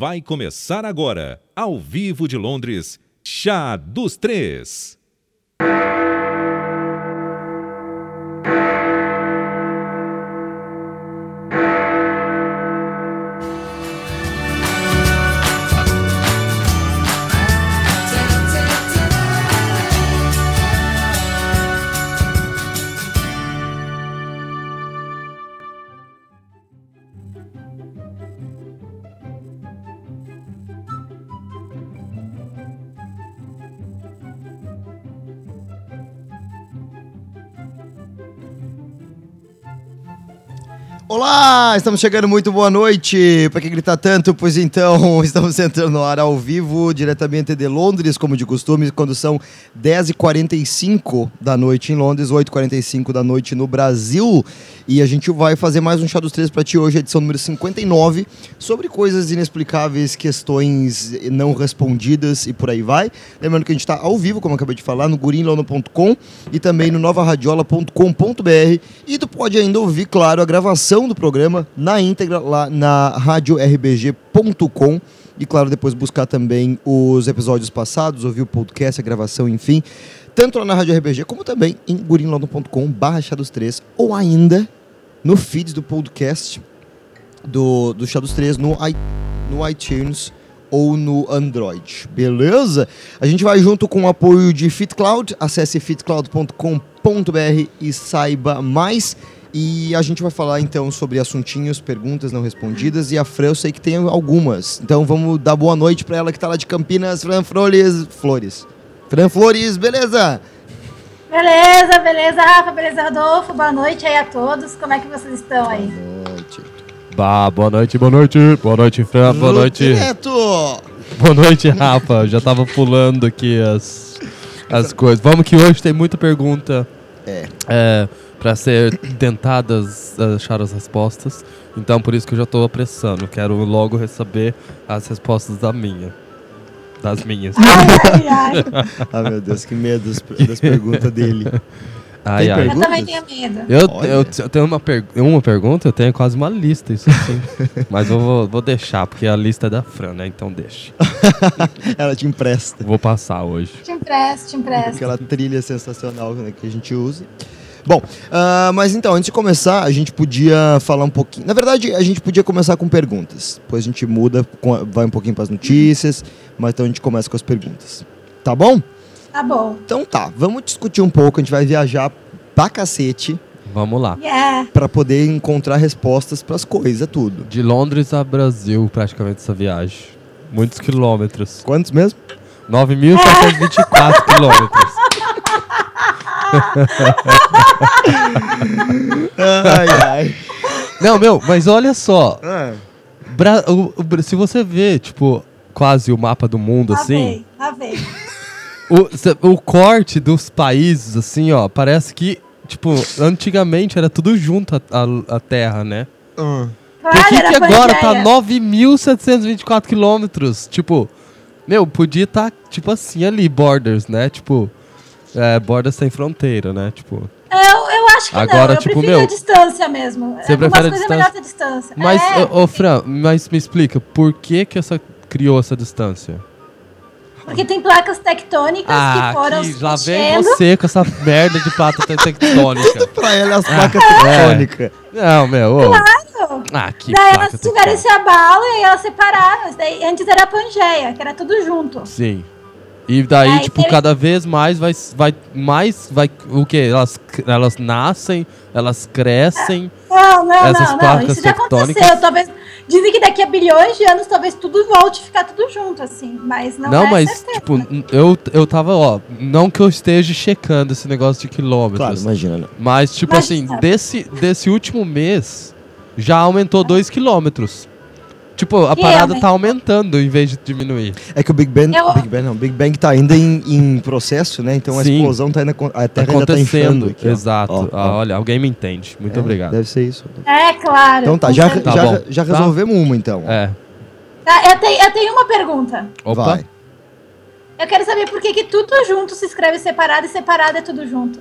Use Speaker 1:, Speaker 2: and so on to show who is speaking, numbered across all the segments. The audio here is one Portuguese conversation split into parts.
Speaker 1: Vai começar agora, ao vivo de Londres, Chá dos Três.
Speaker 2: Estamos chegando muito boa noite. Para que gritar tanto? Pois então, estamos entrando no ar ao vivo, diretamente de Londres, como de costume, quando são 10h45 da noite em Londres, 8h45 da noite no Brasil. E a gente vai fazer mais um Chá dos Três para ti hoje, edição número 59, sobre coisas inexplicáveis, questões não respondidas e por aí vai. Lembrando que a gente está ao vivo, como acabei de falar, no gurinlono.com e também no novaradiola.com.br. E tu pode ainda ouvir, claro, a gravação do programa na íntegra lá na radiorBG.com e claro, depois buscar também os episódios passados, ouvir o podcast, a gravação, enfim, tanto lá na Rádio RBG como também em gurinlondon.com barra dos 3 ou ainda no feed do podcast do, do Chá dos 3 no, i, no iTunes ou no Android, beleza? A gente vai junto com o apoio de FitCloud, acesse fitcloud.com.br e saiba mais. E a gente vai falar então sobre assuntinhos, perguntas não respondidas. E a Fran, eu sei que tem algumas. Então vamos dar boa noite para ela que tá lá de Campinas, Fran Flores. Flores. Fran Flores, beleza?
Speaker 3: Beleza, beleza, Rafa, beleza, Rodolfo. Boa noite aí a todos. Como é que vocês estão aí?
Speaker 2: Boa noite.
Speaker 4: Bah, boa noite, boa noite. Boa noite, Fran. Boa noite.
Speaker 2: Direto!
Speaker 4: Boa noite, Rafa. Já tava pulando aqui as, as coisas. Vamos que hoje tem muita pergunta.
Speaker 2: É.
Speaker 4: É, para ser tentadas achar as respostas. Então por isso que eu já tô apressando. Quero logo receber as respostas da minha. Das minhas.
Speaker 3: Ai, ai, ai.
Speaker 2: Ah, meu Deus, que medo das, das perguntas dele.
Speaker 4: Ai,
Speaker 2: Tem
Speaker 4: ai.
Speaker 3: Eu também tenho medo.
Speaker 4: Eu, eu, eu tenho uma, per uma pergunta, eu tenho quase uma lista, isso sim. Mas eu vou, vou deixar, porque a lista é da Fran, né? Então deixa.
Speaker 2: Ela te empresta.
Speaker 4: Vou passar hoje.
Speaker 3: Te empresto, te empresto.
Speaker 2: Aquela trilha sensacional né, que a gente usa. Bom, ah, mas então, antes de começar, a gente podia falar um pouquinho. Na verdade, a gente podia começar com perguntas. Depois a gente muda, vai um pouquinho para as notícias, mas então a gente começa com as perguntas. Tá bom?
Speaker 3: Tá bom.
Speaker 2: Então tá, vamos discutir um pouco. A gente vai viajar pra cacete
Speaker 4: Vamos lá.
Speaker 3: Yeah.
Speaker 2: pra poder encontrar respostas pras coisas, tudo.
Speaker 4: De Londres a Brasil, praticamente, essa viagem. Muitos quilômetros.
Speaker 2: Quantos mesmo?
Speaker 4: 9.724 quilômetros.
Speaker 2: Ai, ai.
Speaker 4: Não, meu, mas olha só.
Speaker 2: Ah,
Speaker 4: Bra- o- o se você vê, tipo, quase o mapa do mundo, assim,
Speaker 3: vem.
Speaker 4: o, o corte dos países, assim, ó, parece que, tipo, antigamente era tudo junto a, a- a Terra, né?
Speaker 2: ah.
Speaker 4: Por que, que agora tá
Speaker 3: Pangeia.
Speaker 4: 9.724 quilômetros? Tipo, meu, podia estar, tipo assim, ali, borders, né? Tipo, é, borders sem fronteira, né? Tipo,
Speaker 3: Eu, eu acho que
Speaker 4: Agora,
Speaker 3: não. Eu
Speaker 4: tipo,
Speaker 3: prefiro
Speaker 4: meu,
Speaker 3: a distância mesmo.
Speaker 4: você
Speaker 3: Algumas
Speaker 4: prefere a
Speaker 3: coisas é
Speaker 4: distância?
Speaker 3: melhor ter distância.
Speaker 4: mas,
Speaker 3: é,
Speaker 4: ô, ô, Fran, mas me explica, por que que essa criou essa distância?
Speaker 3: porque tem placas tectônicas
Speaker 4: Ah,
Speaker 3: que foram
Speaker 4: que lá vem você com essa merda de plata te- tectônica.
Speaker 2: Pra ela as placas
Speaker 4: é.
Speaker 2: tectônicas.
Speaker 4: Não, meu, ô. Ah, que
Speaker 3: Daí
Speaker 4: placa
Speaker 3: elas tiveram esse abalo e aí elas separaram. Daí- antes era a Pangeia, que era tudo junto.
Speaker 4: Sim. E daí,
Speaker 3: Aí
Speaker 4: tipo,
Speaker 3: teve-
Speaker 4: cada vez mais vai, vai mais, vai, o quê? Elas, elas nascem, elas crescem.
Speaker 3: Não, não,
Speaker 4: Essas
Speaker 3: não, não.
Speaker 4: placas
Speaker 3: Isso já
Speaker 4: tectônicas-
Speaker 3: aconteceu. Talvez. Dizem que daqui a bilhões de anos talvez tudo volte a ficar tudo junto, assim. Mas não,
Speaker 4: Não,
Speaker 3: é
Speaker 4: mas,
Speaker 3: certeza.
Speaker 4: tipo, n- eu, eu tava, ó, não que eu esteja checando esse negócio de quilômetros.
Speaker 2: Claro, imagina, né?
Speaker 4: Mas, tipo
Speaker 3: Mas-
Speaker 4: assim, desse, desse último mês, já aumentou 2 quilômetros. Tipo, a
Speaker 3: Que
Speaker 4: parada
Speaker 3: aumentou?
Speaker 4: tá aumentando em vez de diminuir.
Speaker 2: É que o Big Bang,
Speaker 3: Eu-
Speaker 2: Big Bang não, Big Bang tá ainda em, em processo, né? Então a
Speaker 4: Sim.
Speaker 2: explosão tá ainda, a
Speaker 4: Tá
Speaker 2: Terra ainda tá
Speaker 4: acontecendo.
Speaker 2: inchando aqui.
Speaker 4: Exato.
Speaker 2: Ó,
Speaker 4: Ah,
Speaker 2: ó.
Speaker 4: olha, alguém me entende. Muito
Speaker 2: É,
Speaker 4: obrigado.
Speaker 2: Deve ser isso.
Speaker 3: É, claro.
Speaker 2: Então tá, já.
Speaker 4: Tá
Speaker 2: já,
Speaker 4: bom.
Speaker 2: já
Speaker 4: Tá.
Speaker 2: resolvemos uma então.
Speaker 4: É.
Speaker 3: Tá, eu, tenho, eu tenho uma pergunta.
Speaker 4: Opa.
Speaker 2: Vai.
Speaker 3: Eu quero saber por que, que tudo junto se escreve separado e separado é tudo junto.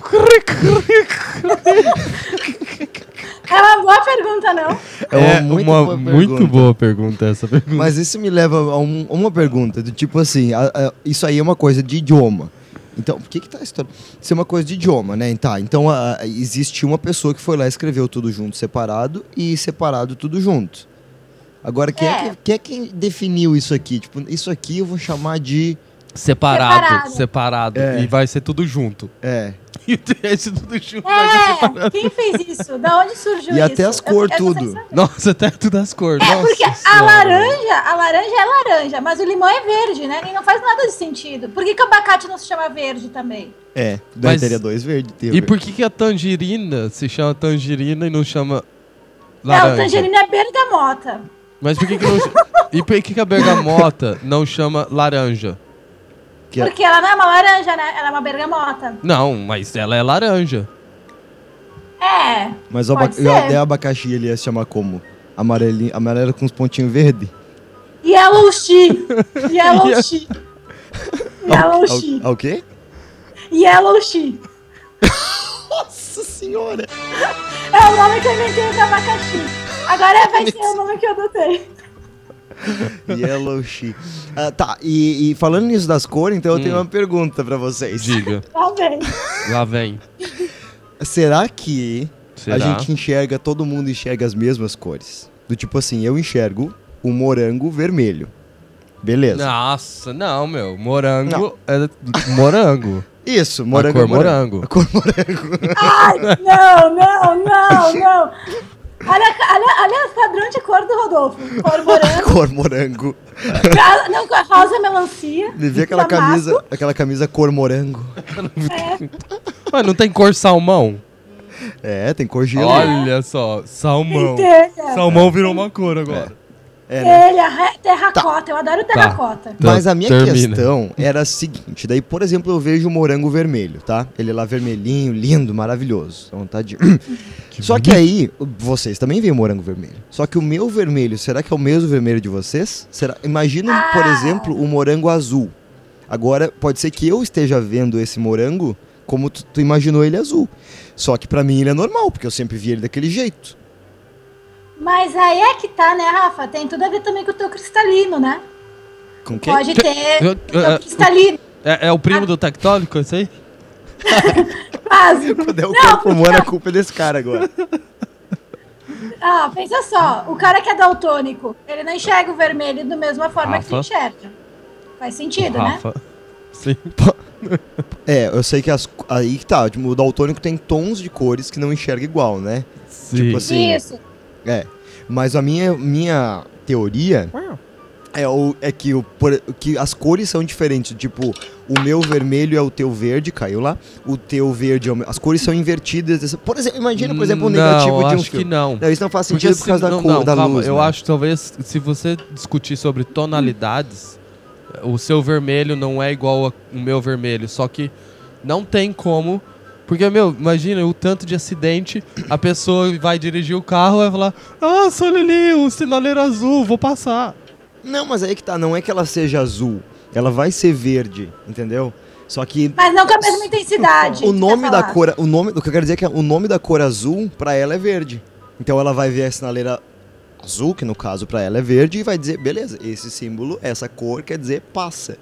Speaker 3: É uma boa pergunta, não?
Speaker 2: É uma muito boa
Speaker 4: muito
Speaker 2: pergunta.
Speaker 4: boa pergunta essa pergunta.
Speaker 2: Mas isso me leva a um- uma pergunta, do tipo assim, a- a- isso aí é uma coisa de idioma. Então, por que que tá a história? Isso é uma coisa de idioma, né? Tá, então a- a- existe uma pessoa que foi lá e escreveu tudo junto, separado, e separado tudo junto. Agora, quem é,
Speaker 3: É.
Speaker 2: que, quem é definiu isso aqui? Tipo, isso aqui eu vou chamar de...
Speaker 4: Separado,
Speaker 3: Separado.
Speaker 4: separado.
Speaker 2: É.
Speaker 4: E vai ser tudo junto.
Speaker 2: É,
Speaker 4: E tudo junto ser
Speaker 3: É, quem fez isso? Da onde surgiu
Speaker 2: E
Speaker 3: isso?
Speaker 2: até as
Speaker 3: Eu-
Speaker 2: cor,
Speaker 3: eu tô sem
Speaker 2: tudo.
Speaker 4: Nossa, até tudo as cores.
Speaker 3: É,
Speaker 4: Nossa
Speaker 3: porque a
Speaker 4: Senhora.
Speaker 3: laranja, a laranja é laranja, mas o limão é verde, né? E não faz nada de sentido. Por que, que o abacate não se chama verde também?
Speaker 2: é.
Speaker 4: Mas-
Speaker 2: teria dois verdes.
Speaker 4: E por que, que a tangerina se chama tangerina e não chama
Speaker 3: Não,
Speaker 4: laranja?
Speaker 3: o tangerina é bergamota.
Speaker 4: Mas por que, que não E por que, que a bergamota não chama laranja?
Speaker 2: Que é-
Speaker 3: Porque ela não é uma laranja, né? Ela é uma bergamota.
Speaker 4: Não, mas ela é laranja.
Speaker 3: É.
Speaker 2: Mas o,
Speaker 3: ser.
Speaker 2: o abacaxi ele ia se chamar como? Amarelinho, amarelo com os pontinhos verdes?
Speaker 3: Yellow She. Yellow She. Yellow She.
Speaker 2: ao quê?
Speaker 3: Yellow She.
Speaker 2: Nossa senhora!
Speaker 3: É o nome que eu inventei do abacaxi. Agora vai ser o nome que eu adotei.
Speaker 2: Yellow She. Ah, tá, e, e falando nisso das cores, então eu tenho
Speaker 4: Hum.
Speaker 2: uma pergunta pra vocês.
Speaker 4: Diga.
Speaker 3: Tá bem.
Speaker 4: Lá vem.
Speaker 2: Será que
Speaker 4: Será?
Speaker 2: a gente enxerga, todo mundo enxerga as mesmas cores? Do tipo assim, eu enxergo o morango vermelho. Beleza.
Speaker 4: Nossa, não, meu. Morango
Speaker 2: Não.
Speaker 4: é morango.
Speaker 2: Isso, morango
Speaker 4: cor
Speaker 2: é morango.
Speaker 4: morango.
Speaker 2: A cor morango.
Speaker 3: Ai, não, não, não, não. Olha, olha, olha o padrão de cor do Rodolfo. Cor morango.
Speaker 2: cor morango.
Speaker 3: Não, rosa melancia.
Speaker 2: Me vê aquela camisa, aquela camisa cor morango.
Speaker 4: Mas não tem cor salmão?
Speaker 2: É, tem cor gelo.
Speaker 4: Olha só, salmão.
Speaker 3: Telha.
Speaker 4: Salmão virou uma cor agora.
Speaker 2: É, né?
Speaker 3: Telha, re- terracota. Eu adoro terracota.
Speaker 2: Mas a minha
Speaker 4: Termina.
Speaker 2: questão era a seguinte, daí, por exemplo, eu vejo o morango vermelho, tá? Ele lá vermelhinho, lindo, maravilhoso. Dá vontade de... Só que aí, vocês também veem o morango vermelho. Só que o meu vermelho, será que é o mesmo vermelho de vocês? Será? Imagina, por
Speaker 3: Ah.
Speaker 2: exemplo, o morango azul. Agora, pode ser que eu esteja vendo esse morango como tu, tu imaginou ele azul. Só que pra mim ele é normal, porque eu sempre vi ele daquele jeito.
Speaker 3: Mas aí é que tá, né, Rafa? Tem tudo a ver também com o teu cristalino, né?
Speaker 2: Com quem?
Speaker 3: Pode ter
Speaker 4: Eu-
Speaker 3: o teu
Speaker 4: eu-
Speaker 3: cristalino.
Speaker 4: É, é o primo do tectólico, esse aí?
Speaker 3: Quase.
Speaker 2: Quando é o
Speaker 3: Não,
Speaker 2: corpo humano, a culpa é desse cara agora.
Speaker 3: Ah, pensa só. O cara que é daltônico, ele não enxerga o vermelho da mesma forma que tu
Speaker 4: Rafa.
Speaker 3: enxerga. Faz sentido, né?
Speaker 4: Rafa. Sim.
Speaker 2: É, eu sei que as, aí que tá, tipo, o daltônico tem tons de cores que não enxerga igual, né?
Speaker 4: Sim.
Speaker 2: Tipo assim,
Speaker 3: Isso.
Speaker 2: É. Mas a minha, minha teoria é, o, é que, o, que as cores são diferentes. Tipo, o meu vermelho é o teu verde, caiu lá. O teu verde é o meu. As cores são invertidas. Por exemplo, imagina, por exemplo, o negativo
Speaker 4: não,
Speaker 2: de um
Speaker 4: acho que
Speaker 2: filme.
Speaker 4: não.
Speaker 2: Não, isso não faz
Speaker 4: Porque
Speaker 2: sentido por
Speaker 4: se-
Speaker 2: causa da
Speaker 4: não,
Speaker 2: cor,
Speaker 4: não,
Speaker 2: da
Speaker 4: calma,
Speaker 2: luz.
Speaker 4: Eu
Speaker 2: né?
Speaker 4: acho que talvez se você discutir sobre tonalidades, o seu vermelho não é igual ao meu vermelho, só que não tem como. Porque, meu, imagina o tanto de acidente, a pessoa vai dirigir o carro e vai falar: Nossa, olha ali, o sinaleiro azul, vou passar.
Speaker 2: Não, mas aí que tá, não é que ela seja azul. Ela vai ser verde, entendeu? Só que
Speaker 3: Mas não com a mesma intensidade.
Speaker 2: o nome da cor, o nome, o que eu quero dizer é que o nome da cor azul pra ela é verde. Então ela vai ver a sinaleira azul, que no caso pra ela é verde, e vai dizer, beleza, esse símbolo, essa cor quer dizer passa.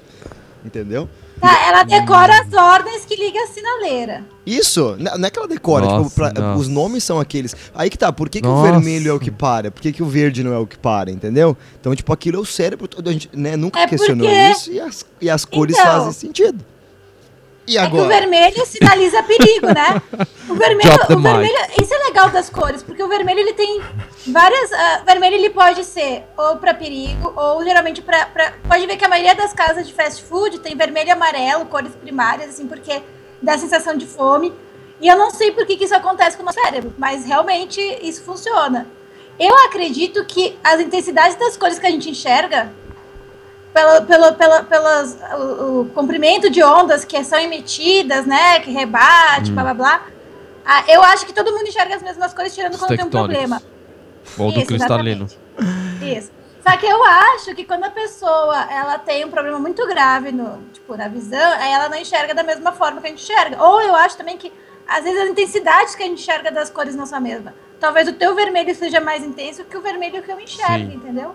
Speaker 2: Entendeu?
Speaker 3: Tá, ela decora as ordens que liga a sinaleira.
Speaker 2: Isso, não é que ela decora,
Speaker 4: Nossa,
Speaker 2: tipo, pra- os nomes são aqueles. Aí que tá, por que, que o vermelho é o que para? Por que, que o verde não é o que para, entendeu? Então, tipo, aquilo é o cérebro todo, a gente né, nunca
Speaker 3: É
Speaker 2: questionou
Speaker 3: porque-
Speaker 2: isso e as, e as cores
Speaker 3: Então.
Speaker 2: fazem sentido. E
Speaker 3: É que o
Speaker 2: agora?
Speaker 3: vermelho sinaliza perigo, né? O vermelho, o vermelho, isso é legal das cores, porque o vermelho ele tem várias, ah, vermelho ele pode ser ou pra perigo ou geralmente pra- pode ver que a maioria das casas de fast food tem vermelho e amarelo, cores primárias assim, porque dá sensação de fome. E eu não sei por que, que isso acontece com o nosso cérebro, mas realmente isso funciona. Eu acredito que as intensidades das cores que a gente enxerga pelo, pelo, pela, pelas, o, o comprimento de ondas que são emitidas, né? Que rebate, blá blá blá. Ah, eu acho que todo mundo enxerga as mesmas cores, tirando
Speaker 4: Os
Speaker 3: quando tem um problema.
Speaker 4: Ou do
Speaker 3: Isso,
Speaker 4: cristalino.
Speaker 3: exatamente. Isso. Só que eu acho que quando a pessoa ela tem um problema muito grave no, tipo, na visão, aí ela não enxerga da mesma forma que a gente enxerga. Ou eu acho também que, às vezes, as intensidades que a gente enxerga das cores não são a mesma. talvez o teu vermelho seja mais intenso que o vermelho que eu enxergo,
Speaker 4: Sim.
Speaker 3: entendeu?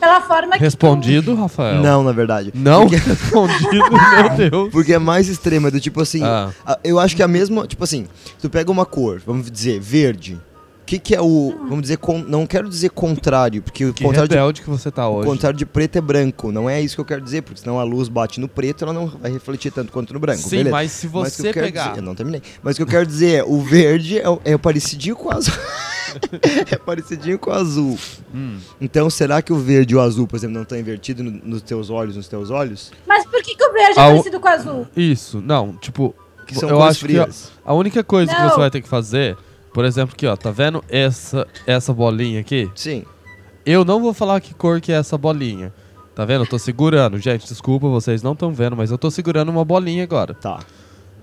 Speaker 3: Pela forma que.
Speaker 4: Respondido, Rafael?
Speaker 2: Não, na verdade.
Speaker 4: Não respondido, meu Deus.
Speaker 2: Porque é mais extrema, do tipo assim,
Speaker 4: Ah.
Speaker 2: eu acho que é a mesma, tipo assim, tu pega uma cor, vamos dizer, verde. O que que é o, vamos dizer, con- não quero dizer contrário, porque o
Speaker 4: Que
Speaker 2: contrário de,
Speaker 4: que você tá
Speaker 2: o
Speaker 4: hoje.
Speaker 2: contrário de preto é branco, não é isso que eu quero dizer, porque senão a luz bate no preto, ela não vai refletir tanto quanto no branco,
Speaker 4: Sim,
Speaker 2: beleza?
Speaker 4: mas se
Speaker 2: Mas o que
Speaker 4: você
Speaker 2: eu quero
Speaker 4: pegar...
Speaker 2: dizer- eu não terminei. Mas o que eu quero dizer é, o verde é, o- é parecidinho com o azul. é parecidinho com o azul.
Speaker 4: Hum.
Speaker 2: Então, será que o verde e o azul, por exemplo, não estão invertidos no- nos teus olhos, nos teus olhos?
Speaker 3: Mas por que, que o verde é
Speaker 4: Ah, o-
Speaker 3: parecido com o azul?
Speaker 4: Isso, não, tipo...
Speaker 2: Que são
Speaker 4: eu acho que ó,
Speaker 2: frias.
Speaker 4: a única coisa que
Speaker 3: Não.
Speaker 4: você vai ter que fazer... Por exemplo, aqui, ó, tá vendo essa, essa bolinha aqui?
Speaker 2: Sim.
Speaker 4: Eu não vou falar que cor que é essa bolinha. Tá vendo? Eu tô segurando. Gente, desculpa, vocês não estão vendo, mas eu tô segurando uma bolinha agora.
Speaker 2: Tá.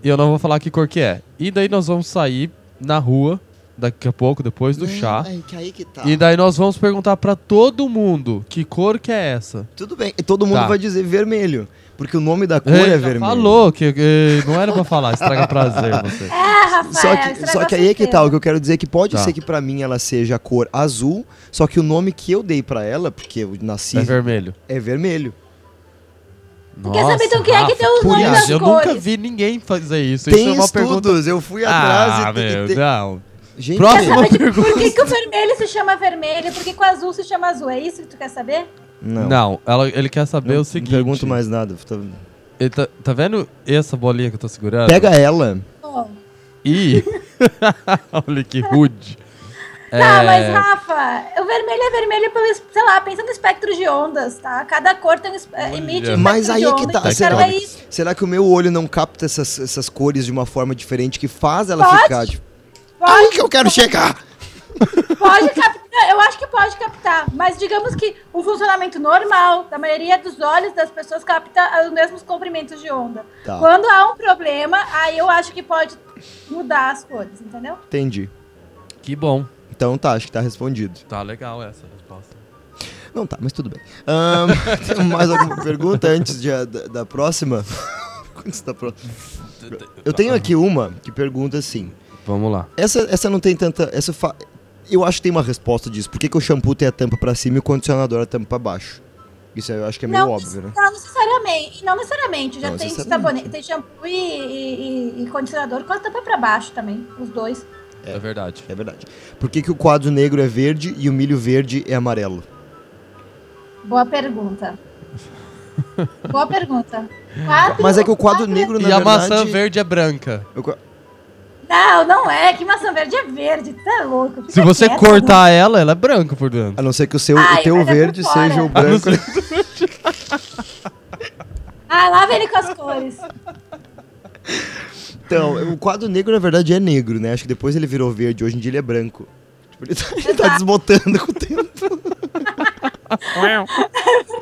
Speaker 4: E eu não vou falar que cor que é. E daí nós vamos sair na rua, daqui a pouco, depois do chá.
Speaker 2: Ai, que aí que tá.
Speaker 4: E daí nós vamos perguntar pra todo mundo que cor que é essa.
Speaker 2: Tudo bem. E todo mundo
Speaker 4: Tá.
Speaker 2: vai dizer vermelho. Porque o nome da cor é
Speaker 4: já
Speaker 2: vermelho.
Speaker 4: falou que, que não era pra falar, estraga prazer você.
Speaker 3: É, Rafael.
Speaker 2: Só que, só que aí é que tá. O que eu quero dizer é que pode
Speaker 4: Tá.
Speaker 2: ser que pra mim ela seja a cor azul, só que o nome que eu dei pra ela, porque eu nasci,
Speaker 4: É vermelho.
Speaker 2: é vermelho.
Speaker 3: Quer saber então quem é que tem os nomes
Speaker 4: isso,
Speaker 3: das
Speaker 4: Eu
Speaker 3: cores?
Speaker 4: nunca vi ninguém fazer isso.
Speaker 2: Tem
Speaker 4: isso é uma
Speaker 2: estudos,
Speaker 4: pergunta.
Speaker 2: eu fui atrás
Speaker 4: Ah,
Speaker 2: e
Speaker 4: meu,
Speaker 2: tem-
Speaker 4: não.
Speaker 2: Gente,
Speaker 4: Próxima pergunta.
Speaker 3: por que, que o vermelho se chama vermelho e por que, que o azul se chama azul? É isso que tu quer saber?
Speaker 2: Não.
Speaker 4: Não, ela- ele quer saber
Speaker 2: Não
Speaker 4: o seguinte.
Speaker 2: pergunto mais nada. Tô-
Speaker 4: Ele tá, tá vendo essa bolinha que eu tô segurando?
Speaker 2: Pega ela.
Speaker 3: Pô.
Speaker 4: E. Olha que rude.
Speaker 3: Tá,
Speaker 4: É,
Speaker 3: mas Rafa, o vermelho é vermelho pelo, sei lá, pensa no espectro de ondas, tá? Cada cor tem um, es- eh, emite um
Speaker 2: Mas aí
Speaker 3: de
Speaker 2: é que
Speaker 3: onda,
Speaker 2: tá.
Speaker 3: então
Speaker 2: Será,
Speaker 3: é
Speaker 2: será que o meu olho não capta essas, essas cores de uma forma diferente que faz ela
Speaker 3: Pode.
Speaker 2: ficar. Tipo, aí
Speaker 3: Pode,
Speaker 2: que eu quero chegar!
Speaker 3: Pode captar, eu acho que pode captar, mas digamos que o funcionamento normal da maioria dos olhos das pessoas capta os mesmos comprimentos de onda.
Speaker 2: Tá.
Speaker 3: Quando há um problema, aí eu acho que pode mudar as cores, entendeu?
Speaker 2: Entendi.
Speaker 4: Que bom.
Speaker 2: Então tá, acho que tá respondido.
Speaker 4: Tá legal essa resposta.
Speaker 2: Não tá, mas tudo bem. Ahn, tem mais alguma pergunta antes de, da, da próxima? Antes da pró- Eu tenho aqui uma que pergunta assim.
Speaker 4: Vamos lá.
Speaker 2: Essa, essa não tem tanta. Essa fa- Eu acho que tem uma resposta disso. Por que, que o shampoo tem a tampa pra cima e o condicionador a tampa pra baixo? Isso eu acho que é meio
Speaker 3: não,
Speaker 2: óbvio, né?
Speaker 3: não necessariamente, não necessariamente. Já
Speaker 2: Não
Speaker 3: tem
Speaker 2: necessariamente.
Speaker 3: tem shampoo e, e- e- e condicionador com a tampa pra baixo também, os dois.
Speaker 4: É, verdade.
Speaker 2: É verdade. Por que, que o quadro negro é verde e o milho verde é amarelo?
Speaker 3: Boa pergunta. Boa pergunta. Quatro-
Speaker 2: Mas é que o quadro
Speaker 3: quatro-
Speaker 2: negro, na
Speaker 4: E a
Speaker 2: verdade...
Speaker 4: maçã verde é branca.
Speaker 2: o
Speaker 3: Não, não é. Que maçã verde é verde. Tu tá louco. Fica
Speaker 4: Se você
Speaker 3: quieto,
Speaker 4: cortar ela, ela é branca por dentro.
Speaker 2: A não ser que o, seu,
Speaker 3: Ai,
Speaker 2: o teu
Speaker 3: é
Speaker 2: verde seja o
Speaker 4: não
Speaker 2: branco.
Speaker 3: Ah, lá vem ele com as cores.
Speaker 2: Então, o quadro negro, na verdade, é negro, né? Acho que depois ele virou verde. Hoje em dia ele é branco. Tipo, ele tá, ele tá desbotando com o tempo.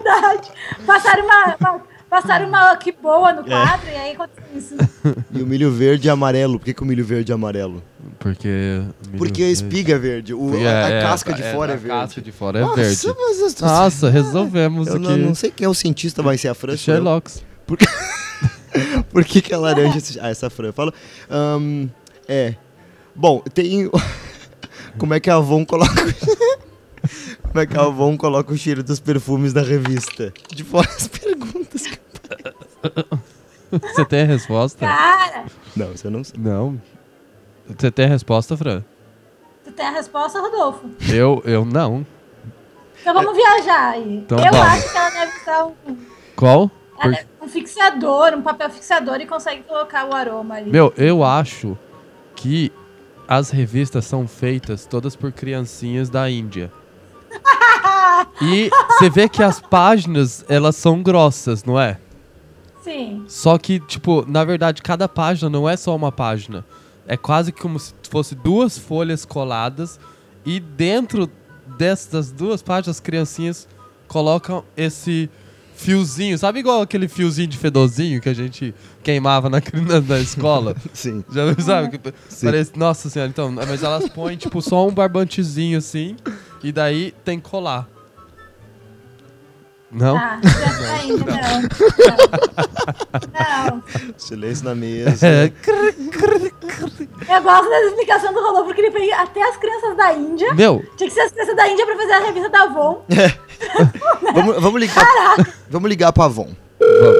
Speaker 3: Verdade. Passaram uma, uma- passaram uma que boa no quadro e aí aconteceu isso.
Speaker 2: E o milho verde é amarelo. Por que, que o milho verde é amarelo?
Speaker 4: Porque.
Speaker 2: Porque a espiga é verde. O, a, a
Speaker 4: é-
Speaker 2: casca de
Speaker 4: é,
Speaker 2: fora é
Speaker 4: a
Speaker 2: verde.
Speaker 4: casca de fora é
Speaker 2: Nossa,
Speaker 4: verde.
Speaker 2: mas eu tô-
Speaker 4: Nossa, resolvemos
Speaker 2: eu
Speaker 4: aqui.
Speaker 2: não, não sei quem é o cientista, vai ser a Fran. sou eu.
Speaker 4: Sherlocks.
Speaker 2: Por que, que a laranja. Ah, essa Fran. Fala. Ahn, é. Bom, tem. Como é que a Avon coloca. Como é que a Avon coloca o cheiro dos perfumes da revista? De fora as perguntas. que-
Speaker 4: Você tem a resposta?
Speaker 3: Cara,
Speaker 2: Não, você não sabe.
Speaker 4: Não. Você tem a resposta, Fran?
Speaker 3: tu tem a resposta, Rodolfo.
Speaker 4: Eu, eu não.
Speaker 3: Então vamos viajar aí.
Speaker 4: Então
Speaker 3: Eu
Speaker 4: vamos.
Speaker 3: acho que ela deve usar um,
Speaker 4: Qual?
Speaker 3: Ela- um fixador, um papel fixador e consegue colocar o aroma ali.
Speaker 4: Meu, eu acho que as revistas são feitas todas por criancinhas da Índia. E você vê que as páginas, elas são grossas, não é?
Speaker 3: Sim.
Speaker 4: Só que, tipo, na verdade, cada página não é só uma página. É quase como se fosse duas folhas coladas e dentro dessas duas páginas as criancinhas colocam esse fiozinho, sabe igual aquele fiozinho de fedozinho que a gente queimava na, na, na escola?
Speaker 2: Sim.
Speaker 4: Já sabe? Que
Speaker 2: Sim.
Speaker 4: Parece, nossa senhora, então, mas elas põem tipo só um barbantezinho assim e daí tem que colar. Não?
Speaker 3: Ah, ainda não. Não. Não.
Speaker 2: Silêncio na mesa.
Speaker 4: É,
Speaker 3: Eu gosto da explicação do Rolô, porque ele pega até as crianças da Índia.
Speaker 4: Meu,
Speaker 3: Tinha que ser as crianças da Índia pra fazer a revista da Avon.
Speaker 2: Vamos, vamos ligar. Vamos ligar pra Avon.
Speaker 4: vamos.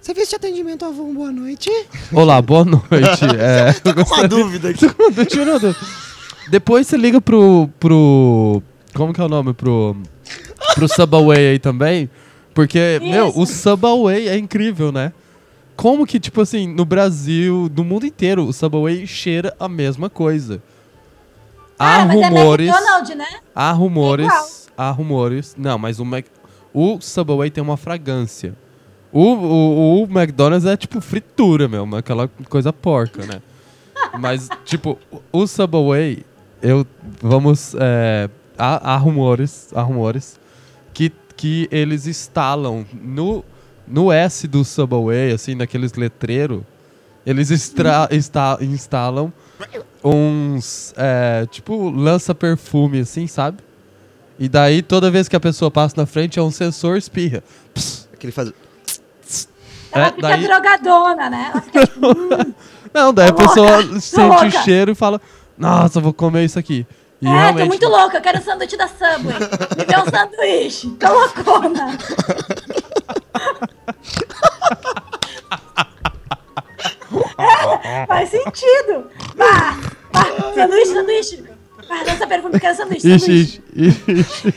Speaker 2: Serviço de atendimento Avon, boa noite.
Speaker 4: olá, boa noite. É,
Speaker 2: Tô com uma dúvida aqui.
Speaker 4: Deixa eu não- Depois você liga pro. pro. Como que é o nome? Pro. Pro Subway aí também. Porque, meu, o Subway é incrível, né? Como que, tipo assim, no Brasil, no mundo inteiro, o Subway cheira a mesma coisa. Há
Speaker 3: Ah, mas
Speaker 4: rumores.
Speaker 3: é McDonald's, né?
Speaker 4: Há rumores.
Speaker 3: igual.
Speaker 4: há rumores. Não, mas o, Mac, o Subway tem uma fragrância. O, o, o McDonald's é tipo fritura, meu. Aquela coisa porca, né? Mas, tipo, o o Subway, eu. Vamos. É, há, há rumores. Há rumores que, eles instalam no, no S do Subway, assim, naqueles letreiros. Eles extra, está, instalam uns. É, tipo, lança-perfume, assim, sabe? E daí, toda vez que a pessoa passa na frente, é um sensor espirra. Pss.
Speaker 2: Aquele faz.
Speaker 3: Ela
Speaker 4: É,
Speaker 3: fica
Speaker 4: daí-
Speaker 3: drogadona, né? Ela fica tipo, hum,
Speaker 4: Não, daí a pessoa sente o cheiro e fala: Nossa, eu vou comer isso aqui. E
Speaker 3: é, tô muito louca, eu quero um sanduíche da Subway. Me dê um sanduíche. Tô loucona. É, faz sentido. Vá, vá, sanduíche, sanduíche. Vá, dança perfume, quero sanduíche, sanduíche.
Speaker 4: Ixi, ixi, ixi.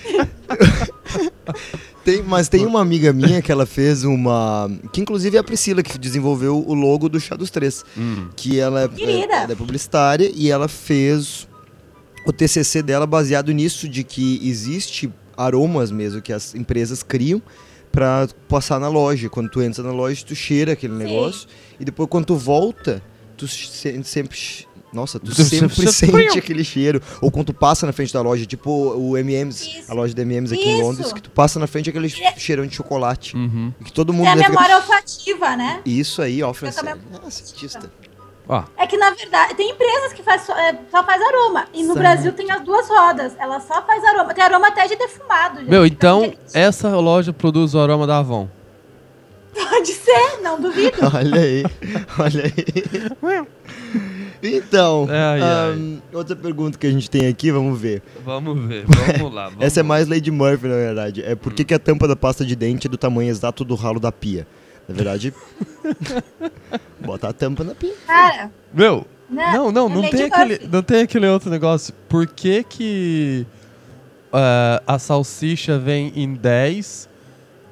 Speaker 2: Tem, mas tem uma amiga minha que ela fez uma. Que inclusive é a Priscila que desenvolveu o logo do Chá dos Três.
Speaker 4: Hum.
Speaker 2: Que ela é, ela é publicitária e ela fez o TCC dela baseado nisso, de que existe aromas mesmo que as empresas criam pra passar na loja. Quando tu entra na loja, tu cheira aquele
Speaker 3: Sim.
Speaker 2: negócio e depois quando tu volta, tu se- sempre nossa, tu
Speaker 4: Tu
Speaker 2: sempre
Speaker 4: sempre-
Speaker 2: sente aquele cheiro. Ou quando tu passa na frente da loja, tipo o M&M's, a loja da M&M's aqui em
Speaker 3: Isso.
Speaker 2: Londres, que tu passa na frente aquele
Speaker 3: É-
Speaker 2: cheirão de chocolate.
Speaker 4: Uhum.
Speaker 2: Que todo mundo
Speaker 3: É a
Speaker 2: ficar-
Speaker 3: memória olfativa, né?
Speaker 2: Isso aí, ó, Francine.
Speaker 3: também-
Speaker 2: Ah, cientista.
Speaker 4: Ó,
Speaker 3: É que, na verdade, tem empresas que faz só, é, só faz aroma. E no
Speaker 2: Certo.
Speaker 3: Brasil tem as duas rodas. Ela só faz aroma. Tem aroma até de defumado. gente.
Speaker 4: meu, então,
Speaker 3: Gente,
Speaker 4: essa loja produz o aroma da Avon.
Speaker 3: Pode ser, não duvido.
Speaker 2: Olha aí, olha aí. Então,
Speaker 4: Ai, ai.
Speaker 2: ahn, outra pergunta que a gente tem aqui, vamos ver.
Speaker 4: Vamos ver, vamos lá. Vamos
Speaker 2: Essa é mais Lady Murphy, na verdade. É por que,
Speaker 4: Hum.
Speaker 2: que a tampa da pasta de dente é do tamanho exato do ralo da pia? Na verdade, bota a tampa na pia.
Speaker 3: Cara,
Speaker 4: Meu, não, não,
Speaker 3: É
Speaker 4: não
Speaker 3: Lady
Speaker 4: tem, aquele,
Speaker 3: Murphy.
Speaker 4: não tem aquele outro negócio. Por que que ah, a salsicha vem em 10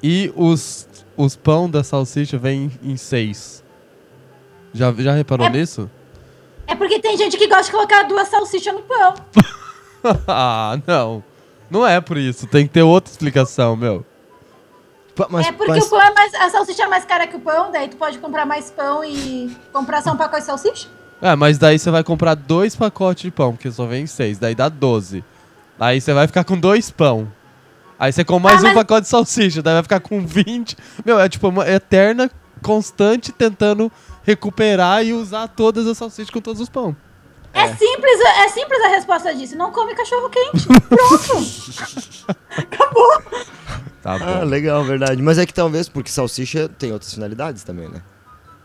Speaker 4: e os, os pão da salsicha vem em 6? Já, já reparou
Speaker 3: É-
Speaker 4: nisso?
Speaker 3: É porque tem gente que gosta de colocar duas salsichas no pão.
Speaker 4: ah, não. Não é por isso. Tem que ter outra explicação, meu.
Speaker 2: Mas,
Speaker 3: é porque
Speaker 2: mas-
Speaker 3: o pão é mais. A salsicha é mais cara que o pão, daí tu pode comprar mais pão e comprar só um pacote de salsicha?
Speaker 4: É, mas daí você vai comprar dois pacotes de pão, porque só vem seis. Daí dá 12. Aí você vai ficar com dois pão. Aí você come mais
Speaker 3: Ah,
Speaker 4: um
Speaker 3: mas-
Speaker 4: pacote de salsicha, daí vai ficar com 20. Meu, é tipo uma eterna, constante tentando recuperar e usar todas as salsichas com todos os pão.
Speaker 3: É. simples, é simples a resposta disso. Não come cachorro quente. Pronto. Acabou.
Speaker 4: Tá
Speaker 2: Ah, legal, verdade. Mas é que talvez, porque salsicha tem outras finalidades também, né?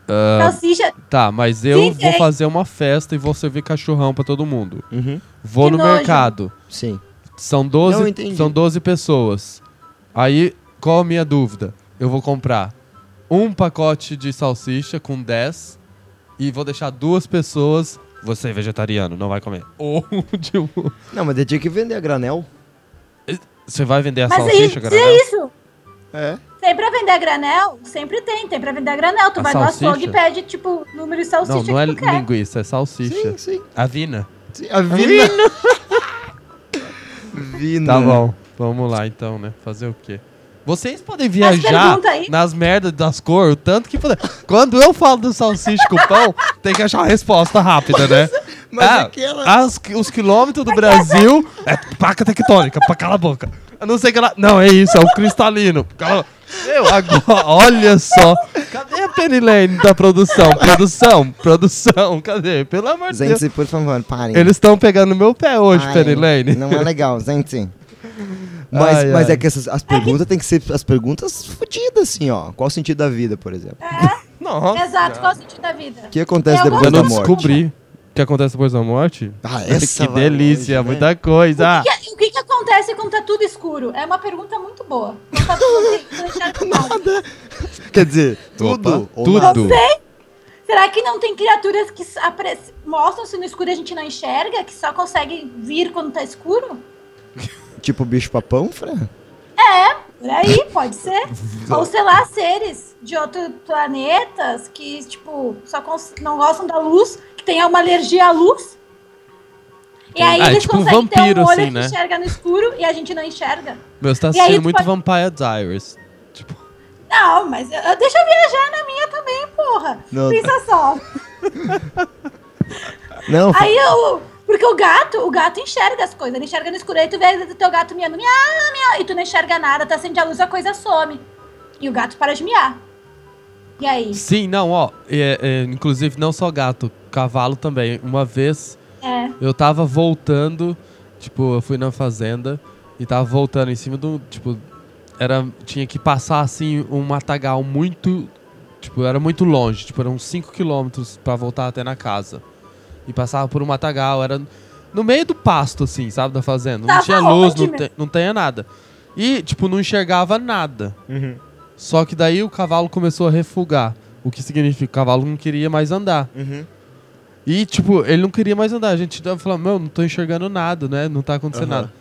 Speaker 4: Ah,
Speaker 3: Salsicha.
Speaker 4: tá, mas eu
Speaker 3: Sim,
Speaker 4: vou
Speaker 3: é.
Speaker 4: fazer uma festa e vou servir cachorrão pra todo mundo.
Speaker 2: Uhum.
Speaker 4: Vou
Speaker 3: Que
Speaker 4: no
Speaker 3: nojo.
Speaker 4: mercado.
Speaker 2: Sim.
Speaker 4: São
Speaker 2: Não,
Speaker 4: 12,
Speaker 2: entendi.
Speaker 4: são 12 pessoas. Aí, qual a minha dúvida? Eu vou comprar um pacote de salsicha com 10 e vou deixar duas pessoas. Você é vegetariano, não vai comer. Ou tipo,
Speaker 2: Não, mas daí tinha que vender a granel.
Speaker 4: Você vai vender a
Speaker 3: Mas
Speaker 4: salsicha, Granel?
Speaker 3: é isso.
Speaker 2: É.
Speaker 3: Tem pra vender a granel? Sempre tem, tem pra vender a granel. Tu
Speaker 4: A
Speaker 3: vai no
Speaker 4: salsicha?
Speaker 3: açougue e pede, tipo, número de salsicha
Speaker 4: Não, não é
Speaker 3: que tu quer.
Speaker 4: linguiça, é salsicha.
Speaker 2: Sim, sim.
Speaker 4: Avina.
Speaker 2: sim. A Vina. Vina.
Speaker 4: Tá bom, vamos lá então, né? Fazer o quê? Vocês podem viajar
Speaker 3: pergunta aí.
Speaker 4: nas merdas das cores, o tanto que puder. Quando eu falo do salsicha com pão, tem que achar uma resposta rápida, né?
Speaker 2: Mas
Speaker 4: Ah,
Speaker 2: aquela-
Speaker 4: as- os quilômetros do Brasil é placa tectônica, pra cala a boca. Eu não sei que ela. Não, é isso, é o cristalino. Cala... Eu, agora, olha só. Cadê a Penny Lane da produção? Produção, produção, cadê? Pelo amor de Deus.
Speaker 2: Gente, por favor, parem.
Speaker 4: Eles estão pegando no meu pé hoje,
Speaker 2: Ai,
Speaker 4: Penny Lane.
Speaker 2: Não é legal, gente. Mas,
Speaker 4: Ai,
Speaker 2: mas
Speaker 4: ai.
Speaker 2: é que essas, as perguntas têm que ser as perguntas fodidas, assim, ó. Qual o sentido da vida, por exemplo?
Speaker 4: Nossa.
Speaker 3: Exato, qual o sentido da vida?
Speaker 2: O que acontece
Speaker 3: Eu
Speaker 2: depois
Speaker 4: Eu
Speaker 2: da
Speaker 4: não
Speaker 2: morte?
Speaker 4: descobri o que acontece depois da morte.
Speaker 2: Ah, essa
Speaker 4: que delícia,
Speaker 2: longe, né?
Speaker 4: muita coisa.
Speaker 3: O que, que- o que que acontece quando tá tudo escuro? É uma pergunta muito boa. Quando tá tudo não enxerga nada.
Speaker 2: Quer dizer, tudo.
Speaker 4: Opa, tudo.
Speaker 3: Não sei. Será que não tem criaturas que mostram-se no escuro e a gente não enxerga? Que só conseguem vir quando tá escuro?
Speaker 2: Tipo bicho papão, Fran?
Speaker 3: Por aí, pode ser. Ou sei lá, seres de outros planetas que, tipo, só cons- não gostam da luz, tem uma alergia à luz. E aí
Speaker 4: Ah, é
Speaker 3: eles
Speaker 4: tipo um
Speaker 3: conseguem ter
Speaker 4: vampiro,
Speaker 3: um olho
Speaker 4: assim,
Speaker 3: que
Speaker 4: né?
Speaker 3: enxerga no escuro e a gente não enxerga.
Speaker 4: Meu, você tá assistindo muito
Speaker 3: pode-
Speaker 4: Vampire Diaries. Tipo,
Speaker 3: Não, mas eu- deixa eu viajar na minha também, porra.
Speaker 2: Não,
Speaker 3: Pensa só.
Speaker 2: Não,
Speaker 3: Aí eu. Porque o gato, o gato enxerga as coisas, ele enxerga no escuro. Aí tu vê o teu gato miando, miau, miau, e tu não enxerga nada, tu acende a luz, a coisa some. E o gato para de miar. E aí?
Speaker 4: sim, não, ó. é- é, inclusive, não só gato, cavalo também. Uma vez
Speaker 3: É.
Speaker 4: eu tava voltando, tipo, eu fui na fazenda e tava voltando em cima do. Tipo, era. Tinha que passar assim um matagal muito. Tipo, era muito longe, tipo, eram uns 5 quilômetros pra voltar até na casa. E passava por um matagal, era no meio do pasto, assim, sabe, da fazenda. Não
Speaker 3: Tava
Speaker 4: tinha luz, não, te, não tinha nada. E, tipo, não enxergava nada.
Speaker 2: Uhum.
Speaker 4: Só que daí o cavalo começou a refugar. O que significa que o cavalo não queria mais andar.
Speaker 2: Uhum.
Speaker 4: E, tipo, ele não queria mais andar. A gente falando, meu, não tô enxergando nada, né? Não tá acontecendo
Speaker 2: Aham.
Speaker 4: nada.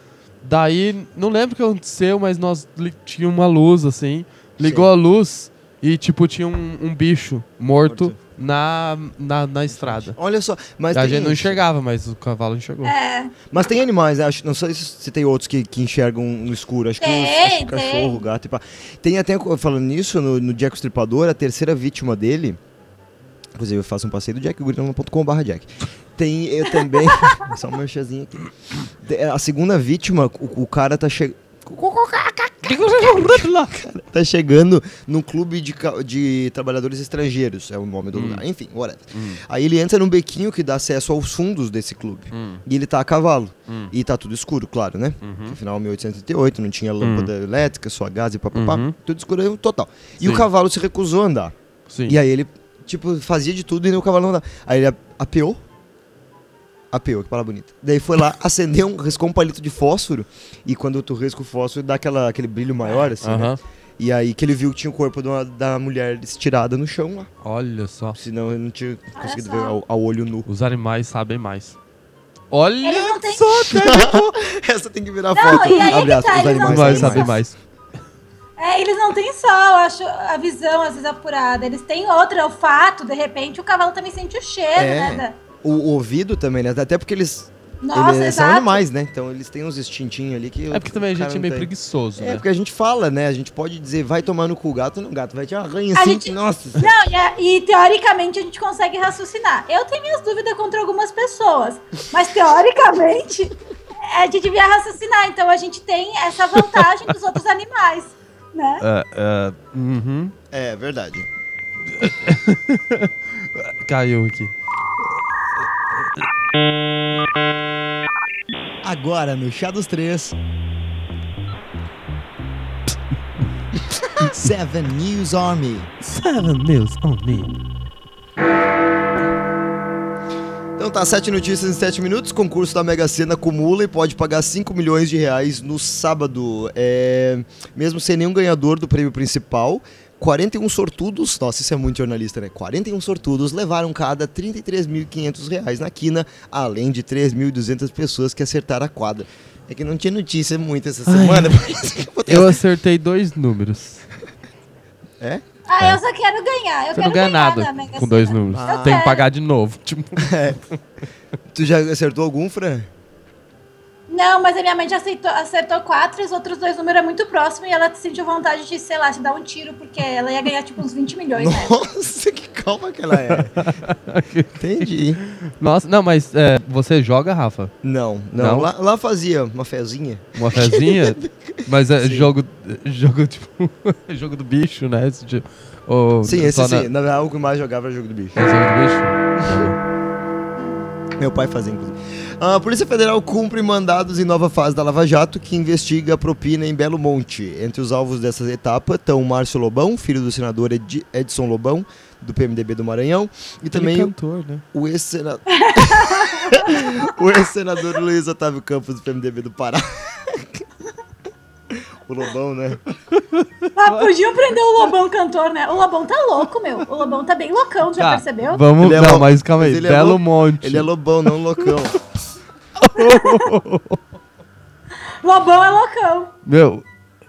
Speaker 4: Daí, não lembro o que aconteceu, mas nós tinha uma luz, assim. Ligou
Speaker 2: Sim.
Speaker 4: a luz e, tipo, tinha um, um bicho morto,
Speaker 2: Morto.
Speaker 4: Na, na, na estrada.
Speaker 2: Olha só, mas
Speaker 4: a
Speaker 2: tem,
Speaker 4: gente não enxergava, mas o cavalo enxergou.
Speaker 3: É.
Speaker 2: mas tem animais, né? Acho, não sei se tem outros que, que enxergam no escuro. Acho que
Speaker 3: Tem,
Speaker 2: os, acho que
Speaker 3: tem.
Speaker 2: cachorro, gato e pá. Tem até, falando nisso, no, no Jack o Estripador, a terceira vítima dele. Inclusive, eu faço um passeio do Jack, gorila.com.br Jack. Tem eu também. só um merchazinho aqui. A segunda vítima, o, o cara tá chegando. Tá chegando num clube de, de trabalhadores estrangeiros, é o nome do lugar. Enfim, whatever. Aí ele entra num bequinho que dá acesso aos fundos desse clube. E ele tá a cavalo. E tá tudo escuro, claro, né? Afinal, 1838, não tinha lâmpada elétrica, só gás e papapá.
Speaker 4: Uhum.
Speaker 2: Tudo escuro total. E
Speaker 4: Sim.
Speaker 2: o cavalo se recusou a andar.
Speaker 4: Sim.
Speaker 2: E aí ele, tipo, fazia de tudo e o cavalo não andava. Aí ele apeou. Apeou, que palavra bonita. Daí foi lá, acendeu, um, riscou um palito de fósforo. E quando tu risca o fósforo, dá aquela, aquele brilho maior, assim, né? E aí que ele viu que tinha o corpo de uma- da mulher estirada no chão lá.
Speaker 4: Olha só.
Speaker 2: Senão ele não tinha conseguido
Speaker 3: só.
Speaker 2: ver ao, ao olho nu.
Speaker 4: Os animais sabem mais. Olha
Speaker 3: Eles não têm-
Speaker 4: só, cara.
Speaker 2: Essa tem que virar
Speaker 3: Não,
Speaker 2: foto.
Speaker 3: e aí
Speaker 2: Abre aspas,
Speaker 3: tá,
Speaker 2: os
Speaker 3: não
Speaker 2: animais
Speaker 3: têm
Speaker 2: sabem mais.
Speaker 4: mais.
Speaker 3: É, eles não têm só, eu acho, a visão, às vezes, apurada. Eles têm outra, olfato, de repente o cavalo também sente o cheiro,
Speaker 2: É.
Speaker 3: né? da-
Speaker 2: O, ouvido também, né? Até porque eles,
Speaker 3: Nossa,
Speaker 2: eles são animais, né? Então eles têm uns instintinhos ali que.
Speaker 4: É porque também a gente é
Speaker 2: não
Speaker 4: meio
Speaker 2: tem.
Speaker 4: preguiçoso,
Speaker 2: É,
Speaker 4: né?
Speaker 2: porque a gente fala, né? A gente pode dizer, vai tomar no cu o gato, não, o gato vai te arranha
Speaker 3: A
Speaker 2: assim.
Speaker 3: gente-
Speaker 2: Nossa.
Speaker 3: Não, e, a- e teoricamente a gente consegue raciocinar. Eu tenho minhas dúvidas contra algumas pessoas, mas teoricamente a gente devia raciocinar. Então a gente tem essa vantagem dos outros animais, né?
Speaker 4: É, é, uhum.
Speaker 2: É verdade.
Speaker 4: Caiu aqui.
Speaker 2: Agora no Chá dos Três. Seven News Army.
Speaker 4: Seven News me.
Speaker 2: Então tá, sete notícias em sete minutos. Concurso da Mega Sena acumula e pode pagar 5 milhões de reais no sábado. É, mesmo sem nenhum ganhador do prêmio principal. 41 sortudos, nossa, isso é muito jornalista, né? 41 sortudos levaram cada 33.500 reais na quina, além de 3.200 pessoas que acertaram a quadra. É que não tinha notícia muito essa semana. por isso que eu
Speaker 4: Eu acertei dois números.
Speaker 2: É?
Speaker 3: Ah, eu só quero ganhar. Eu
Speaker 4: Você
Speaker 3: quero
Speaker 4: não ganha
Speaker 3: ganhar
Speaker 4: nada
Speaker 3: na
Speaker 4: com dois números.
Speaker 2: Ah.
Speaker 4: Tem que pagar de novo. Tipo,
Speaker 2: Tu já acertou algum, Fran?
Speaker 3: Não, mas a minha mãe já aceitou, acertou quatro e os outros dois números é muito próximo e ela sentiu vontade de, sei lá, se dar um tiro, porque ela ia ganhar tipo uns 20 milhões, né?
Speaker 2: Nossa, que calma que ela é. Entendi.
Speaker 4: Nossa, não, mas é, você joga, Rafa?
Speaker 2: Não, não.
Speaker 4: Não?
Speaker 2: Lá, lá fazia uma fezinha.
Speaker 4: Uma fezinha? mas é
Speaker 2: Sim.
Speaker 4: jogo. Jogo, tipo. jogo do bicho, né? Esse tipo, ou
Speaker 2: Sim, esse
Speaker 4: só
Speaker 2: sim.
Speaker 4: na-
Speaker 2: Na verdade, o que mais jogava era jogo do bicho.
Speaker 4: É jogo do bicho?
Speaker 2: Meu pai fazia, inclusive. A Polícia Federal cumpre mandados em nova fase da Lava Jato que investiga a propina em Belo Monte. Entre os alvos dessa etapa estão Márcio Lobão, filho do senador Ed- Edson Lobão, do PMDB do Maranhão. E
Speaker 4: Aquele
Speaker 2: também o,
Speaker 4: cantor, né?
Speaker 2: o ex-senador. o ex-senador Luiz Otávio Campos do PMDB do Pará. o Lobão, né?
Speaker 3: Ah, podiam prender o Lobão cantor, né? O Lobão tá louco, meu. O Lobão tá bem loucão, já
Speaker 4: Tá,
Speaker 3: percebeu?
Speaker 4: Vamos,
Speaker 2: Ele é
Speaker 4: não, mas calma aí.
Speaker 2: mas é
Speaker 4: Belo
Speaker 2: lo-
Speaker 4: Monte.
Speaker 2: Ele é Lobão, não loucão.
Speaker 3: Lobão é loucão.
Speaker 4: Meu,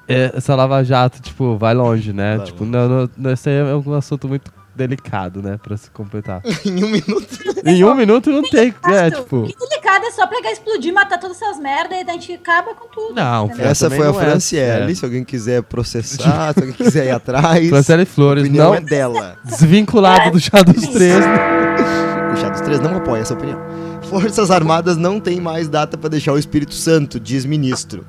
Speaker 4: é, essa Lava Jato, tipo, vai longe, né?
Speaker 2: Vai
Speaker 4: tipo, não, não, não, esse aí é um assunto muito delicado, né? Pra se completar.
Speaker 2: em um minuto.
Speaker 4: em um minuto não tem. É, tipo.
Speaker 3: Que delicado é só pegar, explodir, matar todas essas merdas e a gente acaba com tudo.
Speaker 4: Não,
Speaker 3: entendeu?
Speaker 4: É,
Speaker 2: Essa foi a
Speaker 4: é,
Speaker 2: Franciele.
Speaker 4: é.
Speaker 2: Se alguém quiser processar, se alguém quiser ir atrás.
Speaker 4: Franciele
Speaker 2: a
Speaker 4: Flores,
Speaker 2: opinião
Speaker 4: não
Speaker 2: é dela.
Speaker 4: desvinculado do chá dos três.
Speaker 2: O Chá dos Três não apoia essa opinião. Forças Armadas não têm mais data para deixar o Espírito Santo, diz ministro.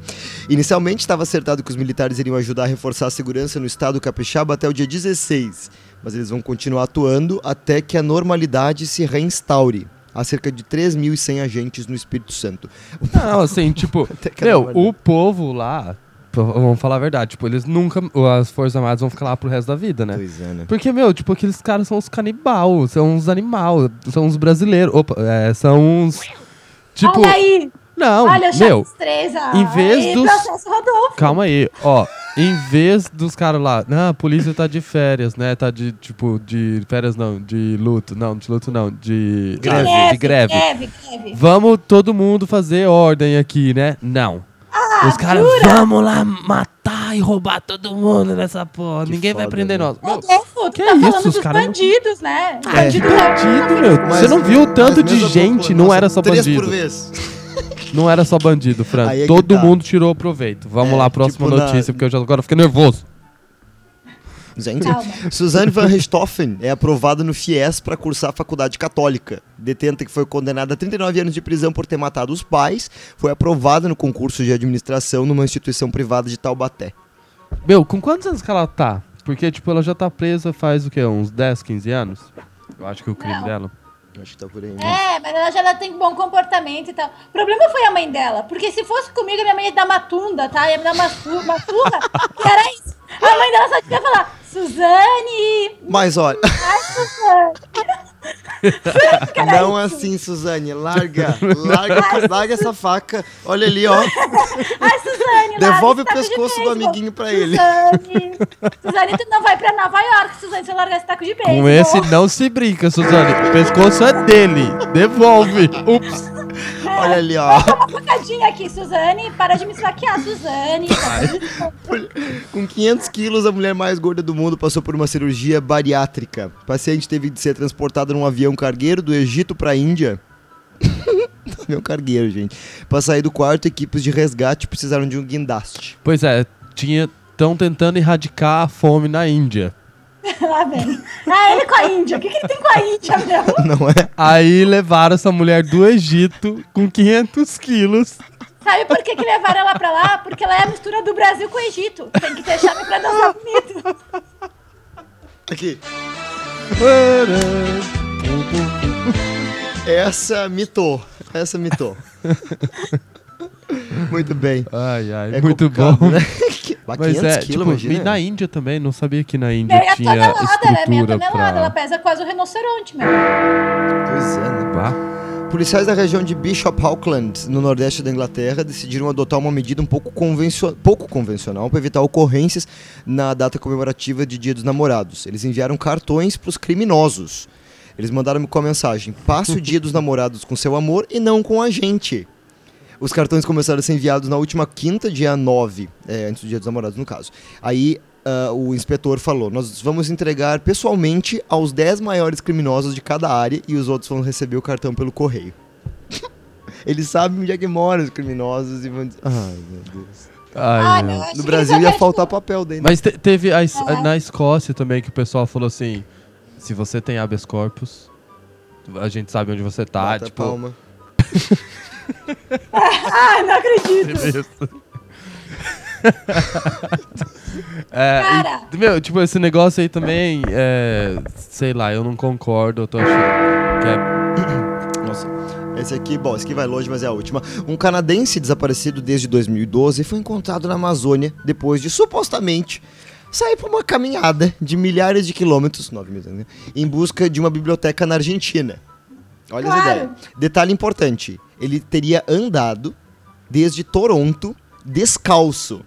Speaker 2: Inicialmente estava acertado que os militares iriam ajudar a reforçar a segurança no estado capixaba até o dia 16, mas eles vão continuar atuando até que a normalidade se reinstaure. Há cerca de 3.100 agentes no Espírito Santo.
Speaker 4: Não, assim, tipo, meu, o povo lá, vamos falar a verdade, tipo, eles nunca, as Forças Armadas vão ficar lá pro resto da vida, né?
Speaker 2: Pois é, né?
Speaker 4: Porque, meu, tipo, aqueles caras são os canibal, são uns animal, são uns brasileiros, opa, é, são uns, tipo,
Speaker 3: Olha aí,
Speaker 4: não,
Speaker 3: olha
Speaker 4: meu,
Speaker 3: Chaves 3, ó.
Speaker 4: em vez
Speaker 3: Aí,
Speaker 4: dos- calma aí, ó, em vez dos caras lá, não, a polícia tá de férias, né, tá de, tipo, de férias não, de luto, não, de luto não, de
Speaker 2: Greve.
Speaker 4: ah, de greve.
Speaker 3: greve, greve.
Speaker 4: Vamos todo mundo fazer ordem aqui, né? Não.
Speaker 3: Ah,
Speaker 4: Os caras, vamos lá matar e roubar todo mundo nessa porra.
Speaker 2: Que
Speaker 4: Ninguém vai
Speaker 2: foda,
Speaker 4: prender
Speaker 2: né?
Speaker 4: nós. Meu,
Speaker 3: Rodolfo, tu
Speaker 4: que
Speaker 3: tá
Speaker 4: isso,
Speaker 3: falando
Speaker 4: os
Speaker 3: dos
Speaker 4: caras não-
Speaker 3: bandidos, né?
Speaker 2: É,
Speaker 3: Bandido é-
Speaker 4: bandido, meu.
Speaker 2: Mas-
Speaker 4: Você não viu o tanto de gente, não era só
Speaker 2: três
Speaker 4: bandido.
Speaker 2: por vez.
Speaker 4: Não era só bandido, Fran.
Speaker 2: É
Speaker 4: Todo
Speaker 2: tá.
Speaker 4: mundo tirou proveito. Vamos
Speaker 2: É,
Speaker 4: lá, próxima
Speaker 2: tipo na-
Speaker 4: notícia, porque eu já agora fiquei nervoso.
Speaker 2: Gente,
Speaker 3: Calma.
Speaker 2: Suzanne van Richthofen é aprovada no FIES para cursar a faculdade católica. Detenta que foi condenada a 39 anos de prisão por ter matado os pais, foi aprovada no concurso de administração numa instituição privada de Taubaté.
Speaker 4: Meu, com quantos anos que ela tá? Porque, tipo, ela já tá presa faz o quê? Uns 10, 15 anos? Eu acho que o crime
Speaker 3: Não.
Speaker 4: dela.
Speaker 2: Acho que tá por aí. né?
Speaker 3: É, mas ela já ela tem bom comportamento e tal. O problema foi a mãe dela, porque se fosse comigo, minha mãe ia dar uma tunda, tá? Ia me dar uma, su uma surra, e era isso. A mãe dela só devia falar, Suzane!
Speaker 2: Mas olha,
Speaker 3: Ai, Suzane!
Speaker 2: Não
Speaker 3: isso.
Speaker 2: assim, Suzane. Larga, larga, larga essa faca. Olha ali, ó.
Speaker 3: Ai, Suzane,
Speaker 2: Devolve o pescoço do amiguinho pra ele.
Speaker 3: Suzane, Suzane, tu não vai pra Nova York, Suzane, se eu largar esse taco de beisebol.
Speaker 4: Com esse não se brinca, Suzane. O pescoço é dele. Devolve. Ups.
Speaker 2: Olha ali, ó.
Speaker 3: Uma facadinha aqui, Suzane, para de me esfaquear, Suzane.
Speaker 2: Com 500 quilos, a mulher mais gorda do mundo passou por uma cirurgia bariátrica. O paciente teve de ser transportada num avião cargueiro do Egito para a Índia. avião cargueiro, gente. Para sair do quarto, equipes de resgate precisaram de um guindaste.
Speaker 4: Pois é, tinha. Estão tentando erradicar a fome na Índia.
Speaker 3: Lá vem. Ah, ele com a Índia. O que, que ele tem com a Índia, meu?
Speaker 2: Não é?
Speaker 4: Aí levaram essa mulher do Egito com 500 quilos.
Speaker 3: Sabe por que, que levaram ela pra lá? Porque ela é a mistura do Brasil com o Egito. Tem que deixar pra dançar bonito.
Speaker 2: Aqui. Essa mitou. Essa mitou. Muito bem.
Speaker 4: Ai, ai,
Speaker 2: É
Speaker 4: muito bom.
Speaker 2: Né? Mas 500
Speaker 4: é,
Speaker 2: quilos,
Speaker 4: tipo,
Speaker 2: imagina.
Speaker 4: e na Índia também, não sabia que na Índia
Speaker 3: Meia
Speaker 4: tinha
Speaker 3: tonelada, ela é meia
Speaker 4: estrutura
Speaker 3: tonelada. Ela
Speaker 4: pra...
Speaker 3: pesa quase um rinoceronte, meu.
Speaker 2: Pois é, né?
Speaker 4: Pá.
Speaker 2: Policiais da região de Bishop Auckland, no nordeste da Inglaterra, decidiram adotar uma medida um pouco, convencio- pouco convencional para evitar ocorrências na data comemorativa de Dia dos Namorados. Eles enviaram cartões para os criminosos. Eles mandaram com a mensagem: passe o Dia dos Namorados com seu amor e não com a gente. Os cartões começaram a ser enviados na última quinta, dia 9, é, antes do Dia dos Namorados, no caso. Aí ah, o inspetor falou: Nós vamos entregar pessoalmente aos 10 maiores criminosos de cada área e os outros vão receber o cartão pelo correio. Eles sabem onde é que moram os criminosos e vão dizer. Ai, meu Deus.
Speaker 4: Ai,
Speaker 3: Ai,
Speaker 4: meu.
Speaker 3: meu, acho
Speaker 2: No Brasil ia faltar
Speaker 3: tipo,
Speaker 2: papel dentro.
Speaker 4: Mas te- teve a Es-
Speaker 3: É.
Speaker 4: na Escócia também que o pessoal falou assim: se você tem habeas corpus, a gente sabe onde você tá.
Speaker 2: Bata a
Speaker 4: tipo,
Speaker 2: palma.
Speaker 3: Ai, não acredito.
Speaker 4: Isso. É,
Speaker 3: Cara.
Speaker 4: e, meu, tipo, esse negócio aí também, é, sei lá, eu não concordo, eu tô achando que é...
Speaker 2: Nossa. Esse aqui, bom, esse aqui vai longe, mas é a última. Um canadense desaparecido desde 2012 foi encontrado na Amazônia depois de supostamente sai pra uma caminhada de milhares de quilômetros, 9 mil, né, em busca de uma biblioteca na Argentina. Olha as
Speaker 3: Claro.
Speaker 2: ideias. Detalhe importante: ele teria andado desde Toronto descalço.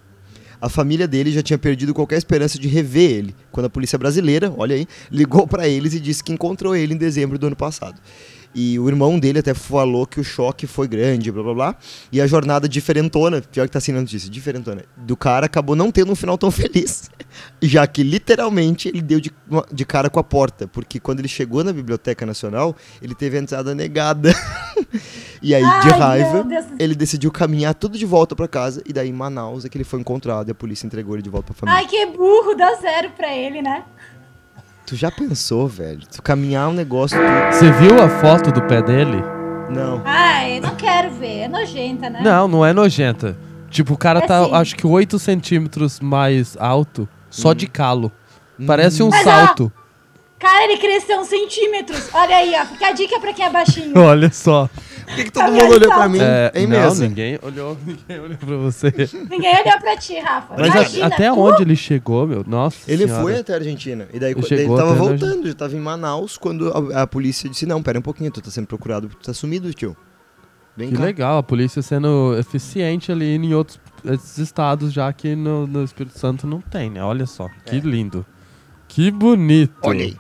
Speaker 2: A família dele já tinha perdido qualquer esperança de rever ele, quando a polícia brasileira, olha aí, ligou pra eles e disse que encontrou ele em dezembro do ano passado. E o irmão dele até falou que o choque foi grande, blá blá blá. E a jornada diferentona, pior que tá assim notícia, diferentona, do cara acabou não tendo um final tão feliz. Já que literalmente ele deu de, de cara com a porta. Porque quando ele chegou na Biblioteca Nacional, ele teve a entrada negada. e aí, de
Speaker 3: Ai,
Speaker 2: raiva,
Speaker 3: meu Deus.
Speaker 2: ele decidiu caminhar tudo de volta pra casa. E daí em Manaus é que ele foi encontrado e a polícia entregou ele de volta pra família.
Speaker 3: Ai, que burro, dá zero pra ele, né?
Speaker 2: Tu já pensou, velho? Tu caminhar um negócio. Tu...
Speaker 4: Você viu a foto do pé dele?
Speaker 2: Não.
Speaker 3: Ai, não quero ver. É nojenta, né?
Speaker 4: Não, não é nojenta. Tipo, o cara
Speaker 3: É
Speaker 4: tá,
Speaker 3: sim.
Speaker 4: acho que 8 centímetros mais alto, só de calo. Parece um
Speaker 3: Mas, ó,
Speaker 4: salto.
Speaker 3: Cara, ele cresceu uns centímetros. Olha aí, ó. Fica a dica pra quem é baixinho.
Speaker 4: Olha só.
Speaker 2: Por que, que todo mundo olhou pra mim?
Speaker 4: É,
Speaker 2: hein,
Speaker 4: não,
Speaker 2: mesa?
Speaker 4: ninguém olhou, ninguém olhou pra você.
Speaker 3: Ninguém olhou pra ti, Rafa.
Speaker 4: Mas a-
Speaker 3: Imagina,
Speaker 4: até
Speaker 3: tu-
Speaker 4: onde ele chegou, meu? Nossa
Speaker 2: Ele
Speaker 4: senhora.
Speaker 2: foi até a Argentina. E daí,
Speaker 4: Ele
Speaker 2: daí ele tava voltando, já tava em Manaus, quando a, a polícia disse: Não, pera um pouquinho, tu tá sendo procurado porque tu tá sumido, tio. Vem
Speaker 4: Que
Speaker 2: cá.
Speaker 4: legal, a polícia sendo eficiente ali em outros esses estados, já que no, no Espírito Santo não tem, né? Olha só, que lindo. Que bonito.
Speaker 2: Olha aí.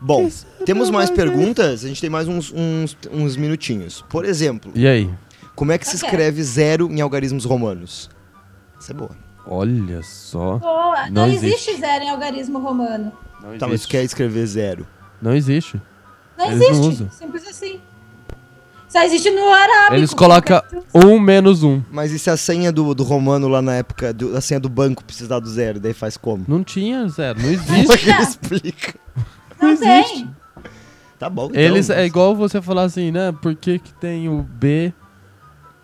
Speaker 2: Bom, temos mais perguntas? A gente tem mais uns, uns, uns minutinhos. Por exemplo,
Speaker 4: E aí?
Speaker 2: como é que se escreve zero em algarismos romanos? Essa é boa.
Speaker 4: Olha só.
Speaker 3: Boa.
Speaker 4: Não
Speaker 3: Não,
Speaker 4: existe.
Speaker 3: existe zero em algarismo romano.
Speaker 4: Não
Speaker 2: Tá, mas tu quer escrever zero.
Speaker 4: Não existe.
Speaker 3: Não
Speaker 4: Eles não
Speaker 3: existe.
Speaker 4: usam.
Speaker 3: Simples assim. Só existe no arábico.
Speaker 4: Eles colocam um menos um.
Speaker 2: Mas e se a senha do, do romano lá na época, do- a senha do banco precisar do zero, daí faz como?
Speaker 4: Não tinha zero, não
Speaker 2: Como é
Speaker 4: existe.
Speaker 2: que ele explica?
Speaker 3: Não
Speaker 4: não
Speaker 3: tem.
Speaker 4: existe.
Speaker 2: Tá bom, então.
Speaker 4: Eles é igual você falar assim, né? Por que que tem o B,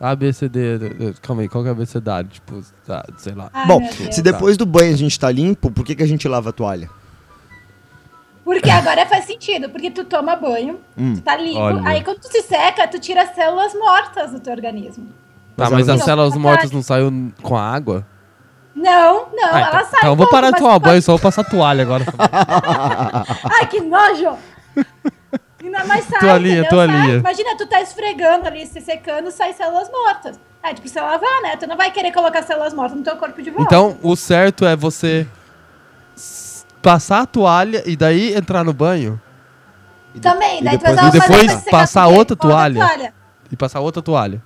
Speaker 4: A, B, C, D? eh, Calma aí, qual que é a abecedário? Tipo, tá, sei lá.
Speaker 3: Ai,
Speaker 2: Bom, se depois do banho a gente tá limpo, por que, que a gente lava a toalha?
Speaker 3: Porque agora faz sentido, porque tu toma banho,
Speaker 2: Hum.
Speaker 3: tu tá limpo,
Speaker 4: Olha.
Speaker 3: aí quando tu se seca, tu tira as células mortas do teu organismo.
Speaker 4: Tá,
Speaker 2: Mas
Speaker 4: as células mortas
Speaker 3: tá.
Speaker 4: não saem com a água?
Speaker 3: Não, não,
Speaker 4: Ah,
Speaker 3: ela
Speaker 4: então,
Speaker 3: sai.
Speaker 4: então eu vou
Speaker 3: pouco,
Speaker 4: parar de tomar banho, só vou passar toalha agora.
Speaker 3: Ai, que nojo! Ainda mais sai,
Speaker 4: Toalhinha, toalhinha.
Speaker 3: Sai. Imagina, tu tá esfregando ali, se secando, sai células mortas. Aí tu precisa lavar, né? Tu não vai querer colocar células mortas no teu corpo de volta.
Speaker 4: Então, o certo é você passar a toalha e daí entrar no banho
Speaker 3: Também,
Speaker 2: e
Speaker 3: daí tu
Speaker 2: depois-
Speaker 3: vai dar
Speaker 4: e
Speaker 3: uma
Speaker 4: depois
Speaker 3: secar
Speaker 4: passar outra
Speaker 3: coloca a
Speaker 4: toalha. e passar outra toalha.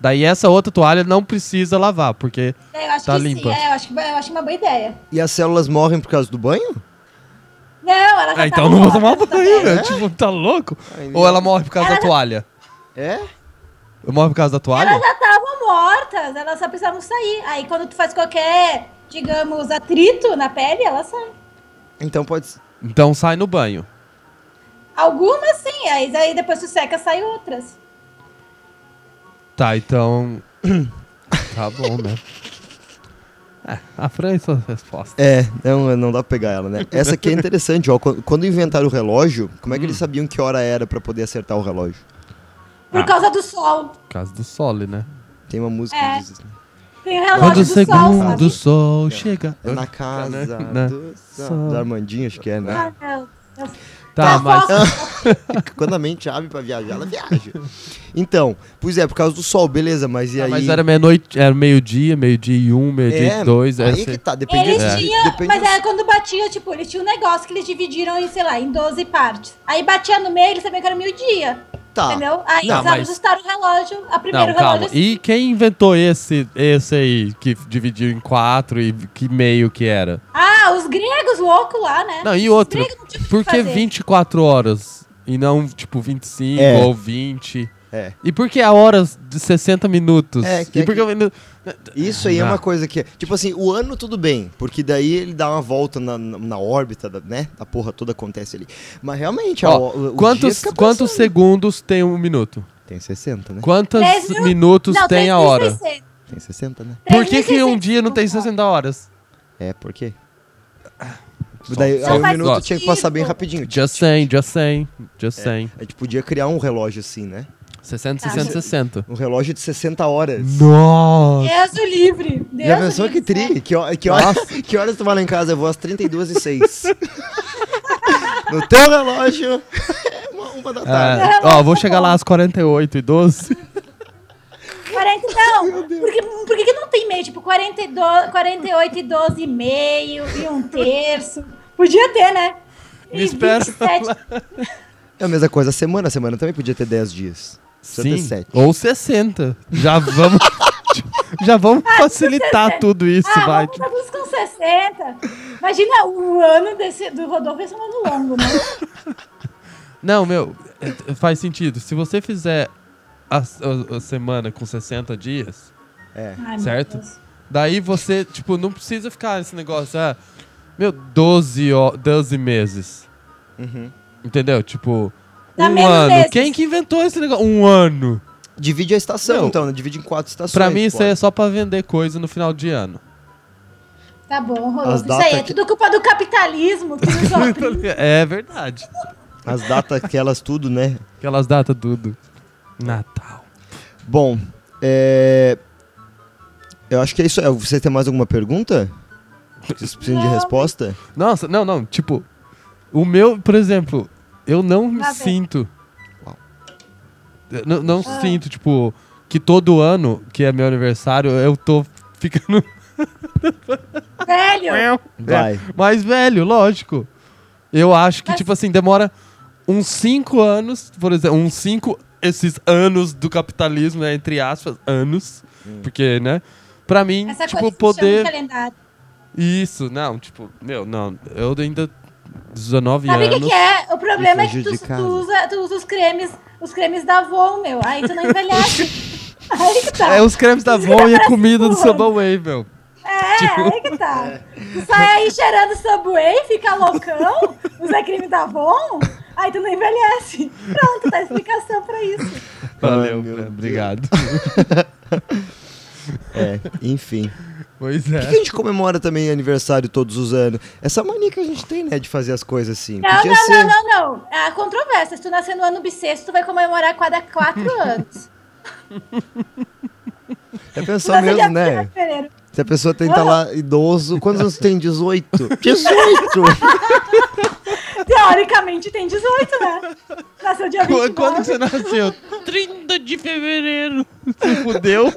Speaker 4: Daí essa outra toalha não precisa lavar, porque
Speaker 3: É, eu acho
Speaker 4: Tá
Speaker 3: que
Speaker 4: limpa.
Speaker 3: sim, é, eu acho, que, eu acho uma boa ideia.
Speaker 2: E as células morrem por causa do banho?
Speaker 3: Não, ela já
Speaker 4: Ah, então
Speaker 3: tava
Speaker 4: não vou tomar
Speaker 3: tá
Speaker 4: banho, meu. Tipo, tá louco?
Speaker 2: Ai,
Speaker 4: Ou ela morre por causa
Speaker 3: Ela
Speaker 4: da
Speaker 3: já-
Speaker 4: toalha?
Speaker 2: É?
Speaker 4: Morre por causa da toalha?
Speaker 3: Elas já estavam mortas, elas só precisavam sair. Aí quando tu faz qualquer, digamos, atrito na pele, elas saem.
Speaker 2: Então pode ser.
Speaker 4: Então sai no banho.
Speaker 3: Algumas sim, aí, aí depois tu seca, sai outras.
Speaker 4: Tá, então. tá bom, né? É, a Fran é sua resposta.
Speaker 2: É, não, não dá pra pegar ela, né? Essa aqui é interessante, ó. Quando inventaram o relógio, como é que eles sabiam que hora era pra poder acertar o relógio?
Speaker 3: Por
Speaker 4: Ah.
Speaker 3: causa do sol.
Speaker 4: Por causa do sole, né?
Speaker 2: Tem uma música
Speaker 3: É.
Speaker 2: que diz isso. né?
Speaker 3: Tem o relógio
Speaker 4: Quando o
Speaker 3: do sol,
Speaker 4: segundo do sol chega.
Speaker 2: É na casa
Speaker 4: né?
Speaker 2: do,
Speaker 4: Sol.
Speaker 2: sol. do Armandinho, acho que é, né?
Speaker 3: Ah.
Speaker 4: Tá, mas.
Speaker 2: Quando a mente abre pra viajar, ela viaja. Então, pois é, por causa do sol, beleza, mas e
Speaker 4: Tá,
Speaker 2: aí...
Speaker 4: mas era meia-noite, era meio-dia, meio-dia e um, meio-dia
Speaker 2: é,
Speaker 4: e dois.
Speaker 2: aí
Speaker 4: essa-
Speaker 2: que tá, depende...
Speaker 3: Eles
Speaker 4: É.
Speaker 3: tinham,
Speaker 2: depende
Speaker 3: mas
Speaker 2: do-
Speaker 3: era quando batia, tipo, eles tinham um negócio que eles dividiram em, sei lá, em 12 partes. Aí batia no meio, eles sabiam que era meio-dia.
Speaker 2: Tá.
Speaker 3: Entendeu? Aí
Speaker 4: Não,
Speaker 3: eles
Speaker 4: mas-
Speaker 3: ajustaram o relógio, a primeiro
Speaker 4: Não, calma.
Speaker 3: relógio.
Speaker 4: E quem inventou esse, esse aí, que dividiu em quatro e que meio que era?
Speaker 3: Ah, os gregos loucos lá, né?
Speaker 4: Não, e
Speaker 3: Os
Speaker 4: outro? Por que
Speaker 3: fazer.
Speaker 4: 24 horas e não, tipo, 25
Speaker 2: É.
Speaker 4: ou 20?
Speaker 2: É.
Speaker 4: E por que a horas de 60 minutos?
Speaker 2: É, que
Speaker 4: e
Speaker 2: é
Speaker 4: por que...
Speaker 2: Isso aí é uma coisa que. Tipo assim, o ano tudo bem, porque daí ele dá uma volta na, na, órbita, da, né? A porra toda acontece ali. Mas realmente,
Speaker 4: Ó,
Speaker 2: o, o
Speaker 4: quantos
Speaker 2: fica
Speaker 4: quantos segundos tem um minuto?
Speaker 2: Tem 60, né?
Speaker 4: Quantos
Speaker 3: mil-
Speaker 4: minutos
Speaker 3: Não,
Speaker 4: tem a hora?
Speaker 3: 3.600.
Speaker 2: Tem 60, né?
Speaker 4: Por que, que um
Speaker 3: 3.600
Speaker 4: dia não tem 60 horas?
Speaker 2: É, por quê?
Speaker 4: Só-
Speaker 2: daí
Speaker 4: só
Speaker 2: aí um minuto tinha que passar bem rapidinho.
Speaker 4: Just saying, just saying, just saying.
Speaker 2: A gente podia criar um relógio assim, né?
Speaker 4: 60,
Speaker 3: Tá.
Speaker 4: 60, 60.
Speaker 2: Um relógio de 60 horas.
Speaker 4: Nossa!
Speaker 3: Deus o livre. Deus
Speaker 2: Já pensou que tri? Que, ho- que, horas, que horas tu vai lá em casa? Eu vou às 32 e 6. no teu relógio, é uma, uma da tarde.
Speaker 4: É, ó, vou chegar lá às 48 e 12.
Speaker 3: 40, não, porque, por que que não tem meio? Tipo, 42, 48 e 12 e meio e um terço. Podia ter, né?
Speaker 4: Me
Speaker 3: E
Speaker 4: espera
Speaker 3: 27.
Speaker 2: É a mesma coisa, a semana, a semana também podia ter 10 dias. Precisa ter
Speaker 4: Sim,
Speaker 2: 7.
Speaker 4: ou 60. Já vamos... já vamos facilitar tudo isso,
Speaker 3: Ah,
Speaker 4: vai.
Speaker 3: vamos com 60. Imagina o ano desse, do Rodolfo, esse é um ano longo, né?
Speaker 4: Não, meu, faz sentido. Se você fizer a, a- a semana com 60 dias,
Speaker 2: É.
Speaker 3: Ai,
Speaker 4: Certo. Daí você, tipo, não precisa ficar nesse negócio, ah, meu, 12, ó, 12 meses.
Speaker 2: Uhum.
Speaker 4: Entendeu? Tipo,
Speaker 3: Dá
Speaker 4: um ano.
Speaker 3: meses.
Speaker 4: Quem que inventou esse negócio? Um ano.
Speaker 2: Divide a estação,
Speaker 4: Não.
Speaker 2: então, né? Divide em quatro estações.
Speaker 4: Pra mim, isso
Speaker 2: pô.
Speaker 4: aí é só pra vender coisa no final de ano.
Speaker 3: Tá bom,
Speaker 2: As
Speaker 3: Rodolfo. Isso
Speaker 2: datas
Speaker 3: aí é
Speaker 2: que-
Speaker 3: tudo culpa do capitalismo que nos oprime.
Speaker 4: É verdade.
Speaker 2: As datas, aquelas tudo, né?
Speaker 4: Aquelas datas tudo. Natal.
Speaker 2: Bom, é... Eu acho que é isso. aí. Você tem mais alguma pergunta? Vocês precisam de
Speaker 3: Não.
Speaker 2: resposta?
Speaker 4: Nossa, não, não, tipo, o meu, por exemplo, eu não me
Speaker 3: Lá
Speaker 4: sinto. Eu não não
Speaker 3: Ah.
Speaker 4: sinto, tipo, que todo ano, que é meu aniversário, eu tô ficando
Speaker 3: Velho,
Speaker 2: Vai.
Speaker 4: É, mais velho, lógico. Eu acho que,
Speaker 3: Mas-
Speaker 4: tipo assim, demora uns cinco anos, por exemplo, uns cinco, esses anos do capitalismo, né, entre aspas, anos, porque, né, pra mim,
Speaker 3: essa
Speaker 4: tipo, poder...
Speaker 3: calendário.
Speaker 4: Isso, não, tipo, meu, não, eu ainda 19
Speaker 3: Sabe o que,
Speaker 4: anos...
Speaker 3: que é? O problema é que tu, tu usa, tu usa os cremes, os cremes da Avon, meu. Aí tu não envelhece. aí que tá.
Speaker 4: É os cremes da Avon e a comida do. Subway, meu.
Speaker 3: É,
Speaker 4: tipo-
Speaker 3: aí que tá. Tu sai aí cheirando Subway, fica loucão, usa creme da Avon, aí tu não envelhece. Pronto, tá a explicação pra isso.
Speaker 4: Valeu,
Speaker 2: Deus.
Speaker 4: obrigado.
Speaker 2: É, enfim.
Speaker 4: Pois
Speaker 2: Por que, que a
Speaker 4: é.
Speaker 2: gente comemora também aniversário todos os anos? Essa mania que a gente tem, né, de fazer as coisas assim.
Speaker 3: Não,
Speaker 2: Podia
Speaker 3: não,
Speaker 2: ser.
Speaker 3: não, não, não. Há controvérsia. Se tu nascer no ano bissexto, tu vai comemorar cada quatro anos.
Speaker 2: É pensar mesmo,
Speaker 3: 20
Speaker 2: né?
Speaker 3: fevereiro.
Speaker 2: Se a pessoa tenta lá idoso, quantos anos tem? 18? 18!
Speaker 3: Teoricamente tem 18, né? Nasceu dia 29.
Speaker 4: Quando, quando que você nasceu? 30 de fevereiro. Você fudeu?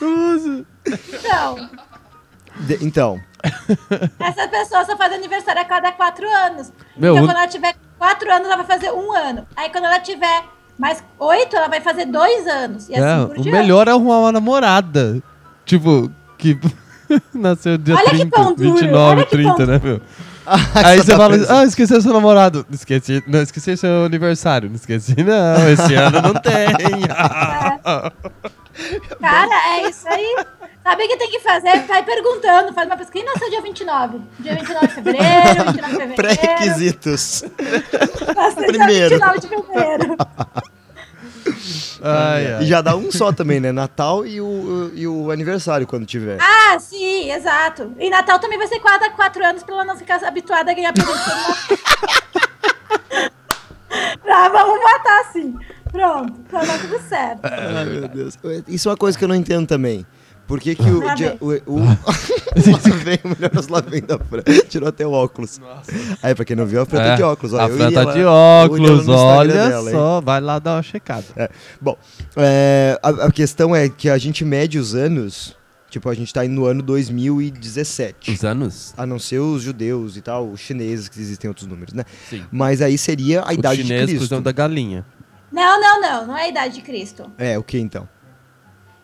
Speaker 4: Nossa.
Speaker 3: Então,
Speaker 2: De- então,
Speaker 3: essa pessoa só faz aniversário a cada quatro anos.
Speaker 4: Meu,
Speaker 3: então,
Speaker 4: o-
Speaker 3: quando ela tiver quatro anos, ela vai fazer um ano. Aí, quando ela tiver mais oito, ela vai fazer dois anos. E
Speaker 4: É,
Speaker 3: assim por
Speaker 4: o
Speaker 3: diante.
Speaker 4: melhor é arrumar uma namorada. Tipo, que nasceu dia
Speaker 3: Olha que
Speaker 4: 30,
Speaker 3: pão duro,
Speaker 4: 29,
Speaker 3: olha que
Speaker 4: 30,
Speaker 3: pão
Speaker 4: né, meu?
Speaker 2: Ah,
Speaker 4: Aí você fala, ah, esqueceu seu namorado. Esqueci, não, esqueci seu aniversário. Não esqueci, não. Esse ano não tem.
Speaker 3: Cara, é isso aí. Sabe o que tem que fazer? Vai perguntando, faz uma pesquisa. Quem nasceu dia 29? Dia 29 de fevereiro, 29 de fevereiro.
Speaker 2: Pré-requisitos.
Speaker 3: Nasceu
Speaker 2: Primeiro.
Speaker 3: dia 29 de fevereiro.
Speaker 4: ai,
Speaker 2: E
Speaker 4: ai.
Speaker 2: já dá um só também, né? Natal e o, e o aniversário quando tiver.
Speaker 3: Ah, sim, exato. E Natal também vai ser cada quatro anos pra ela não ficar habituada a ganhar presente. tá, vamos matar assim. Pronto, tá tá tudo certo.
Speaker 2: Ai, meu Deus. Isso é uma coisa que eu não entendo também. Por que, que o, dia-
Speaker 3: vem.
Speaker 2: o, o, lá vem o melhor lá vem da Fran. Tirou até o óculos. Aí, pra quem não viu, a Fran tá
Speaker 4: É,
Speaker 2: de óculos. Ó,
Speaker 4: a Fran tá de óculos, olha
Speaker 2: dela, hein?
Speaker 4: só. Vai lá dar uma checada.
Speaker 2: Bom, é, a, a questão é que a gente mede os anos. Tipo, a gente tá indo no ano 2017.
Speaker 4: Os anos?
Speaker 2: A não ser os judeus e tal, os chineses, que existem outros números, né?
Speaker 4: Sim.
Speaker 2: Mas aí seria a
Speaker 4: o
Speaker 2: idade de
Speaker 4: chinês,
Speaker 2: Cristo.
Speaker 4: da galinha.
Speaker 3: Não, não, não. Não é a idade de Cristo.
Speaker 2: É, o que então?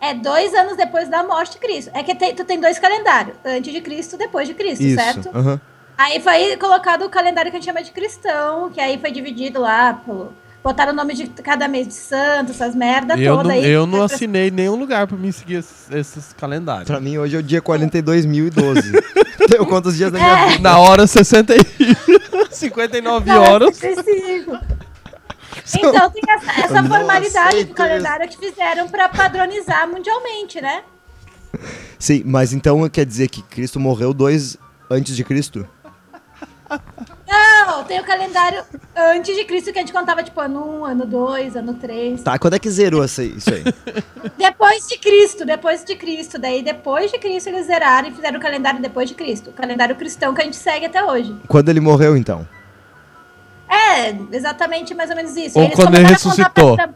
Speaker 3: É dois anos depois da morte de Cristo. É que tem- tu tem dois calendários. Antes de Cristo, depois de Cristo,
Speaker 2: Isso.
Speaker 3: certo?
Speaker 2: aham.
Speaker 3: Aí foi colocado o calendário que a gente chama de cristão, que aí foi dividido lá pelo. Botaram o nome de cada mês de santo, essas merda
Speaker 4: Eu
Speaker 3: toda
Speaker 4: não,
Speaker 3: aí.
Speaker 4: eu não assinei nenhum lugar pra mim seguir esses, esses calendários.
Speaker 2: Pra mim, hoje é o dia 42.012. eu conto os dias da minha
Speaker 3: É.
Speaker 2: vida.
Speaker 4: Na hora 60 e... 59
Speaker 3: Não, é
Speaker 4: horas.
Speaker 3: 35. Então tem essa, essa
Speaker 2: Não
Speaker 3: formalidade do calendário que fizeram pra padronizar mundialmente, né?
Speaker 2: Sim, mas então quer dizer que Cristo morreu dois antes de Cristo?
Speaker 3: Não, tem o calendário antes de Cristo que a gente contava, tipo, ano 1, ano 2, ano 3.
Speaker 2: Tá, quando é que zerou essa- isso aí?
Speaker 3: Depois de Cristo, depois de Cristo. Daí, depois de Cristo, eles zeraram e fizeram o calendário depois de Cristo. O calendário cristão que a gente segue até hoje.
Speaker 2: quando ele morreu, então?
Speaker 3: É, exatamente mais ou menos isso.
Speaker 4: Ou
Speaker 3: Eles
Speaker 4: quando ele
Speaker 3: começaram a contar
Speaker 4: ressuscitou.
Speaker 3: pra-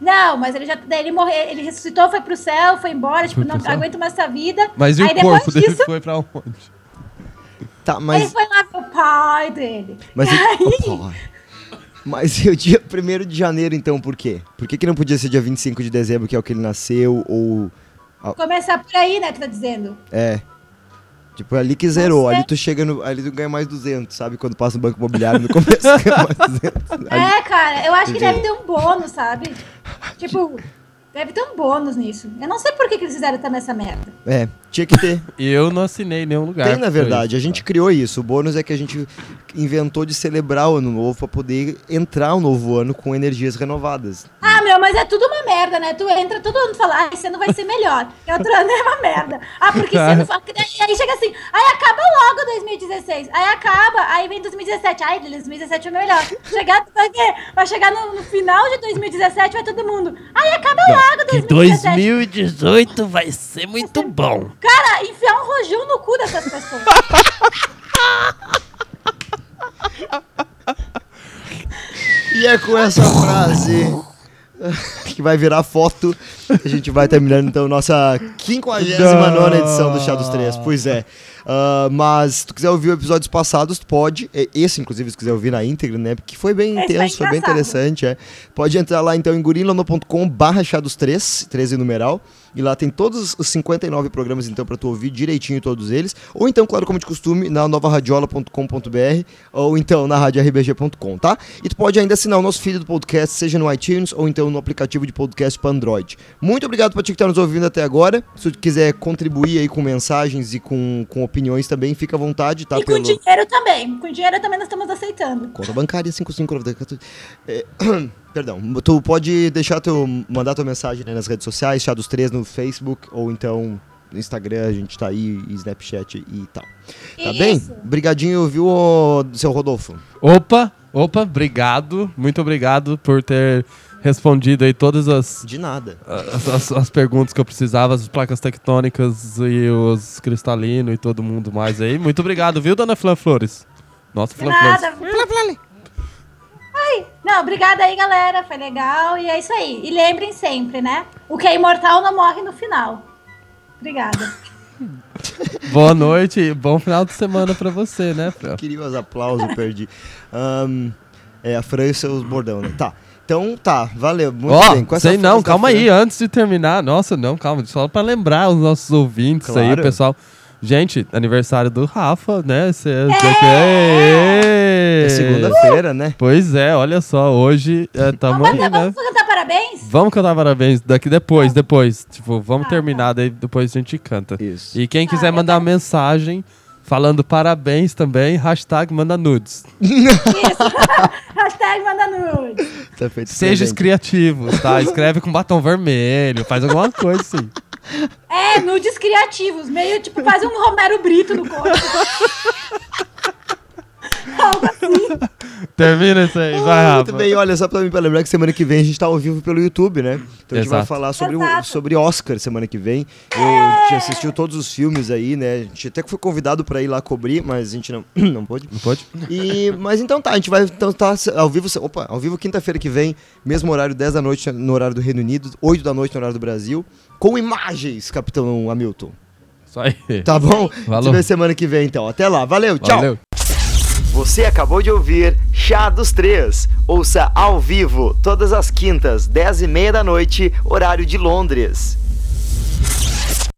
Speaker 3: Não, mas ele já daí ele morreu, ele ressuscitou, foi pro céu, foi embora, tipo,
Speaker 4: Foi
Speaker 3: não
Speaker 4: céu?
Speaker 3: aguento mais essa vida.
Speaker 4: Mas e
Speaker 3: Aí
Speaker 4: o corpo dele
Speaker 3: disso,
Speaker 4: foi pra onde?
Speaker 2: Tá,
Speaker 3: ele
Speaker 2: mas.
Speaker 3: foi lá pro pai dele.
Speaker 2: Mas,
Speaker 3: E aí,
Speaker 2: mas e o dia 1 de janeiro, então, por quê? Por que, que não podia ser dia 25 de dezembro, que é o que ele nasceu? Ou.
Speaker 3: começar por aí, né, que tá dizendo.
Speaker 2: É. Tipo, ali que zerou.
Speaker 3: sei.
Speaker 2: Ali tu chega no. Ali tu ganha mais 200, sabe? Quando passa no banco imobiliário no começo ganha mais 200. Ali-
Speaker 3: É, cara, eu acho que deve ter um bônus, sabe? Tipo, deve ter um bônus nisso. Eu não sei por que, que eles fizeram também essa merda.
Speaker 2: É, tinha que ter.
Speaker 4: E eu não assinei em nenhum lugar.
Speaker 2: Tem, na verdade.
Speaker 4: isso.
Speaker 2: A gente criou isso. O bônus é que a gente inventou de celebrar o ano novo pra poder entrar o novo ano com energias renovadas.
Speaker 3: Ah, meu, mas é tudo uma merda, né? Tu entra, todo mundo fala, ah, esse ano vai ser melhor. E outro ano é uma merda. Ah, porque esse ano... E aí chega assim, aí acaba logo 2016. Aí acaba, aí vem 2017. Ai, 2017 é melhor. Chegar, vai ver, vai chegar no, no final de 2017, vai todo mundo. Aí acaba logo
Speaker 5: Que
Speaker 3: 2017.
Speaker 5: 2018 vai ser muito bom.
Speaker 3: Cara, enfiar um rojão no cu dessas pessoas.
Speaker 2: E é com essa frase que vai virar foto. A gente vai terminando então nossa 59 edição do Chá dos Três. Pois é. Ah, mas se tu quiser ouvir episódios passados, pode. Esse, inclusive, se quiser ouvir na íntegra, né? Porque foi bem
Speaker 3: Esse
Speaker 2: intenso,
Speaker 3: foi
Speaker 2: foi bem interessante. É. Pode entrar lá então em gurilano.com barra chá dos três, 13 numeral. E lá tem todos os 59 programas então pra tu ouvir direitinho todos eles. Ou então, claro, como de costume, na novaradiola.com.br ou então na radiorBG.com, tá? E tu pode ainda assinar o nosso feed do podcast, seja no iTunes ou então no aplicativo de podcast para Android. Muito obrigado pra ti que tá nos ouvindo até agora. Se tu quiser contribuir aí com mensagens e com, com opiniões também, fica à vontade, tá?
Speaker 3: e com dinheiro também. Com dinheiro também nós estamos aceitando.
Speaker 2: Conta bancária 5594. É, perdão, tu pode deixar teu, mandar tua mensagem né, nas redes sociais, Chá dos Três no Facebook ou então no Instagram, a gente tá aí, e Snapchat e tal. Tá bem?
Speaker 3: Isso.
Speaker 2: Brigadinho, viu, ô, seu Rodolfo?
Speaker 4: Opa, opa, obrigado. Muito obrigado por ter respondido aí todas as,
Speaker 2: De nada.
Speaker 4: as, as- as perguntas que eu precisava, as placas tectônicas e os cristalinos e todo mundo mais aí. Muito obrigado, viu, dona Flan Flores? Nossa, Flan Flores.
Speaker 3: nada. Ai, não, obrigada aí, galera. Foi legal. E é isso aí. E lembrem sempre, né? O que é imortal não morre no final. Obrigada.
Speaker 4: Boa noite e bom final de semana pra você, né, Fran?
Speaker 2: Queria os aplausos, perdi. Ahn, é, a Fran e seus bordão, né? Tá. Então tá, valeu. Muito
Speaker 4: Ó,
Speaker 2: bem. Com
Speaker 4: sei não, calma
Speaker 2: Fran-
Speaker 4: aí, antes de terminar. Nossa, não, calma, só pra lembrar os nossos ouvintes aí,
Speaker 2: Claro.
Speaker 4: o pessoal. Gente, aniversário do Rafa, né? Cê,
Speaker 2: É segunda-feira, né?
Speaker 4: Pois é, olha só, hoje é, tamo
Speaker 3: vamos,
Speaker 4: aí,
Speaker 3: cantar,
Speaker 4: né?
Speaker 3: vamos cantar parabéns?
Speaker 4: Vamos cantar parabéns daqui depois, depois. Tipo, vamos
Speaker 3: Ah,
Speaker 4: terminar, daí depois a gente canta.
Speaker 2: Isso.
Speaker 4: E quem quiser
Speaker 3: eu
Speaker 4: mandar
Speaker 3: quero-
Speaker 4: mensagem falando parabéns também, hashtag manda nudes.
Speaker 3: Isso. Hashtag manda nude.
Speaker 2: Tá feito
Speaker 4: Seja
Speaker 2: presente.
Speaker 4: criativos, tá? Escreve com batom vermelho, faz alguma coisa assim.
Speaker 3: É, nudes criativos. Meio tipo, faz um Romero Brito no corpo. Algo assim.
Speaker 4: Termina isso aí, vai,
Speaker 2: Ah,
Speaker 4: Rafa.
Speaker 2: Muito bem, olha, só pra mim pra lembrar que semana que vem a gente tá ao vivo pelo YouTube, né? Então a gente vai
Speaker 4: Exato.
Speaker 2: falar sobre, o,
Speaker 3: Exato.
Speaker 2: sobre Oscar semana que vem. Eu já assistiu todos os filmes aí, né? A gente até que foi convidado pra ir lá cobrir, mas a gente não, não pôde.
Speaker 4: Não pode?
Speaker 2: E, mas então tá, a gente vai então tá ao vivo, opa, ao vivo quinta-feira que vem, mesmo horário 10 da noite no horário do Reino Unido, 8 da noite no horário do Brasil, com imagens, Capitão Hamilton.
Speaker 4: Isso aí.
Speaker 2: Tá bom?
Speaker 4: Falou.
Speaker 2: Se vê semana que vem então. Até lá, valeu, tchau. Você acabou de ouvir Chá dos Três. Ouça ao vivo todas as quintas, 10h30 da noite, horário de Londres.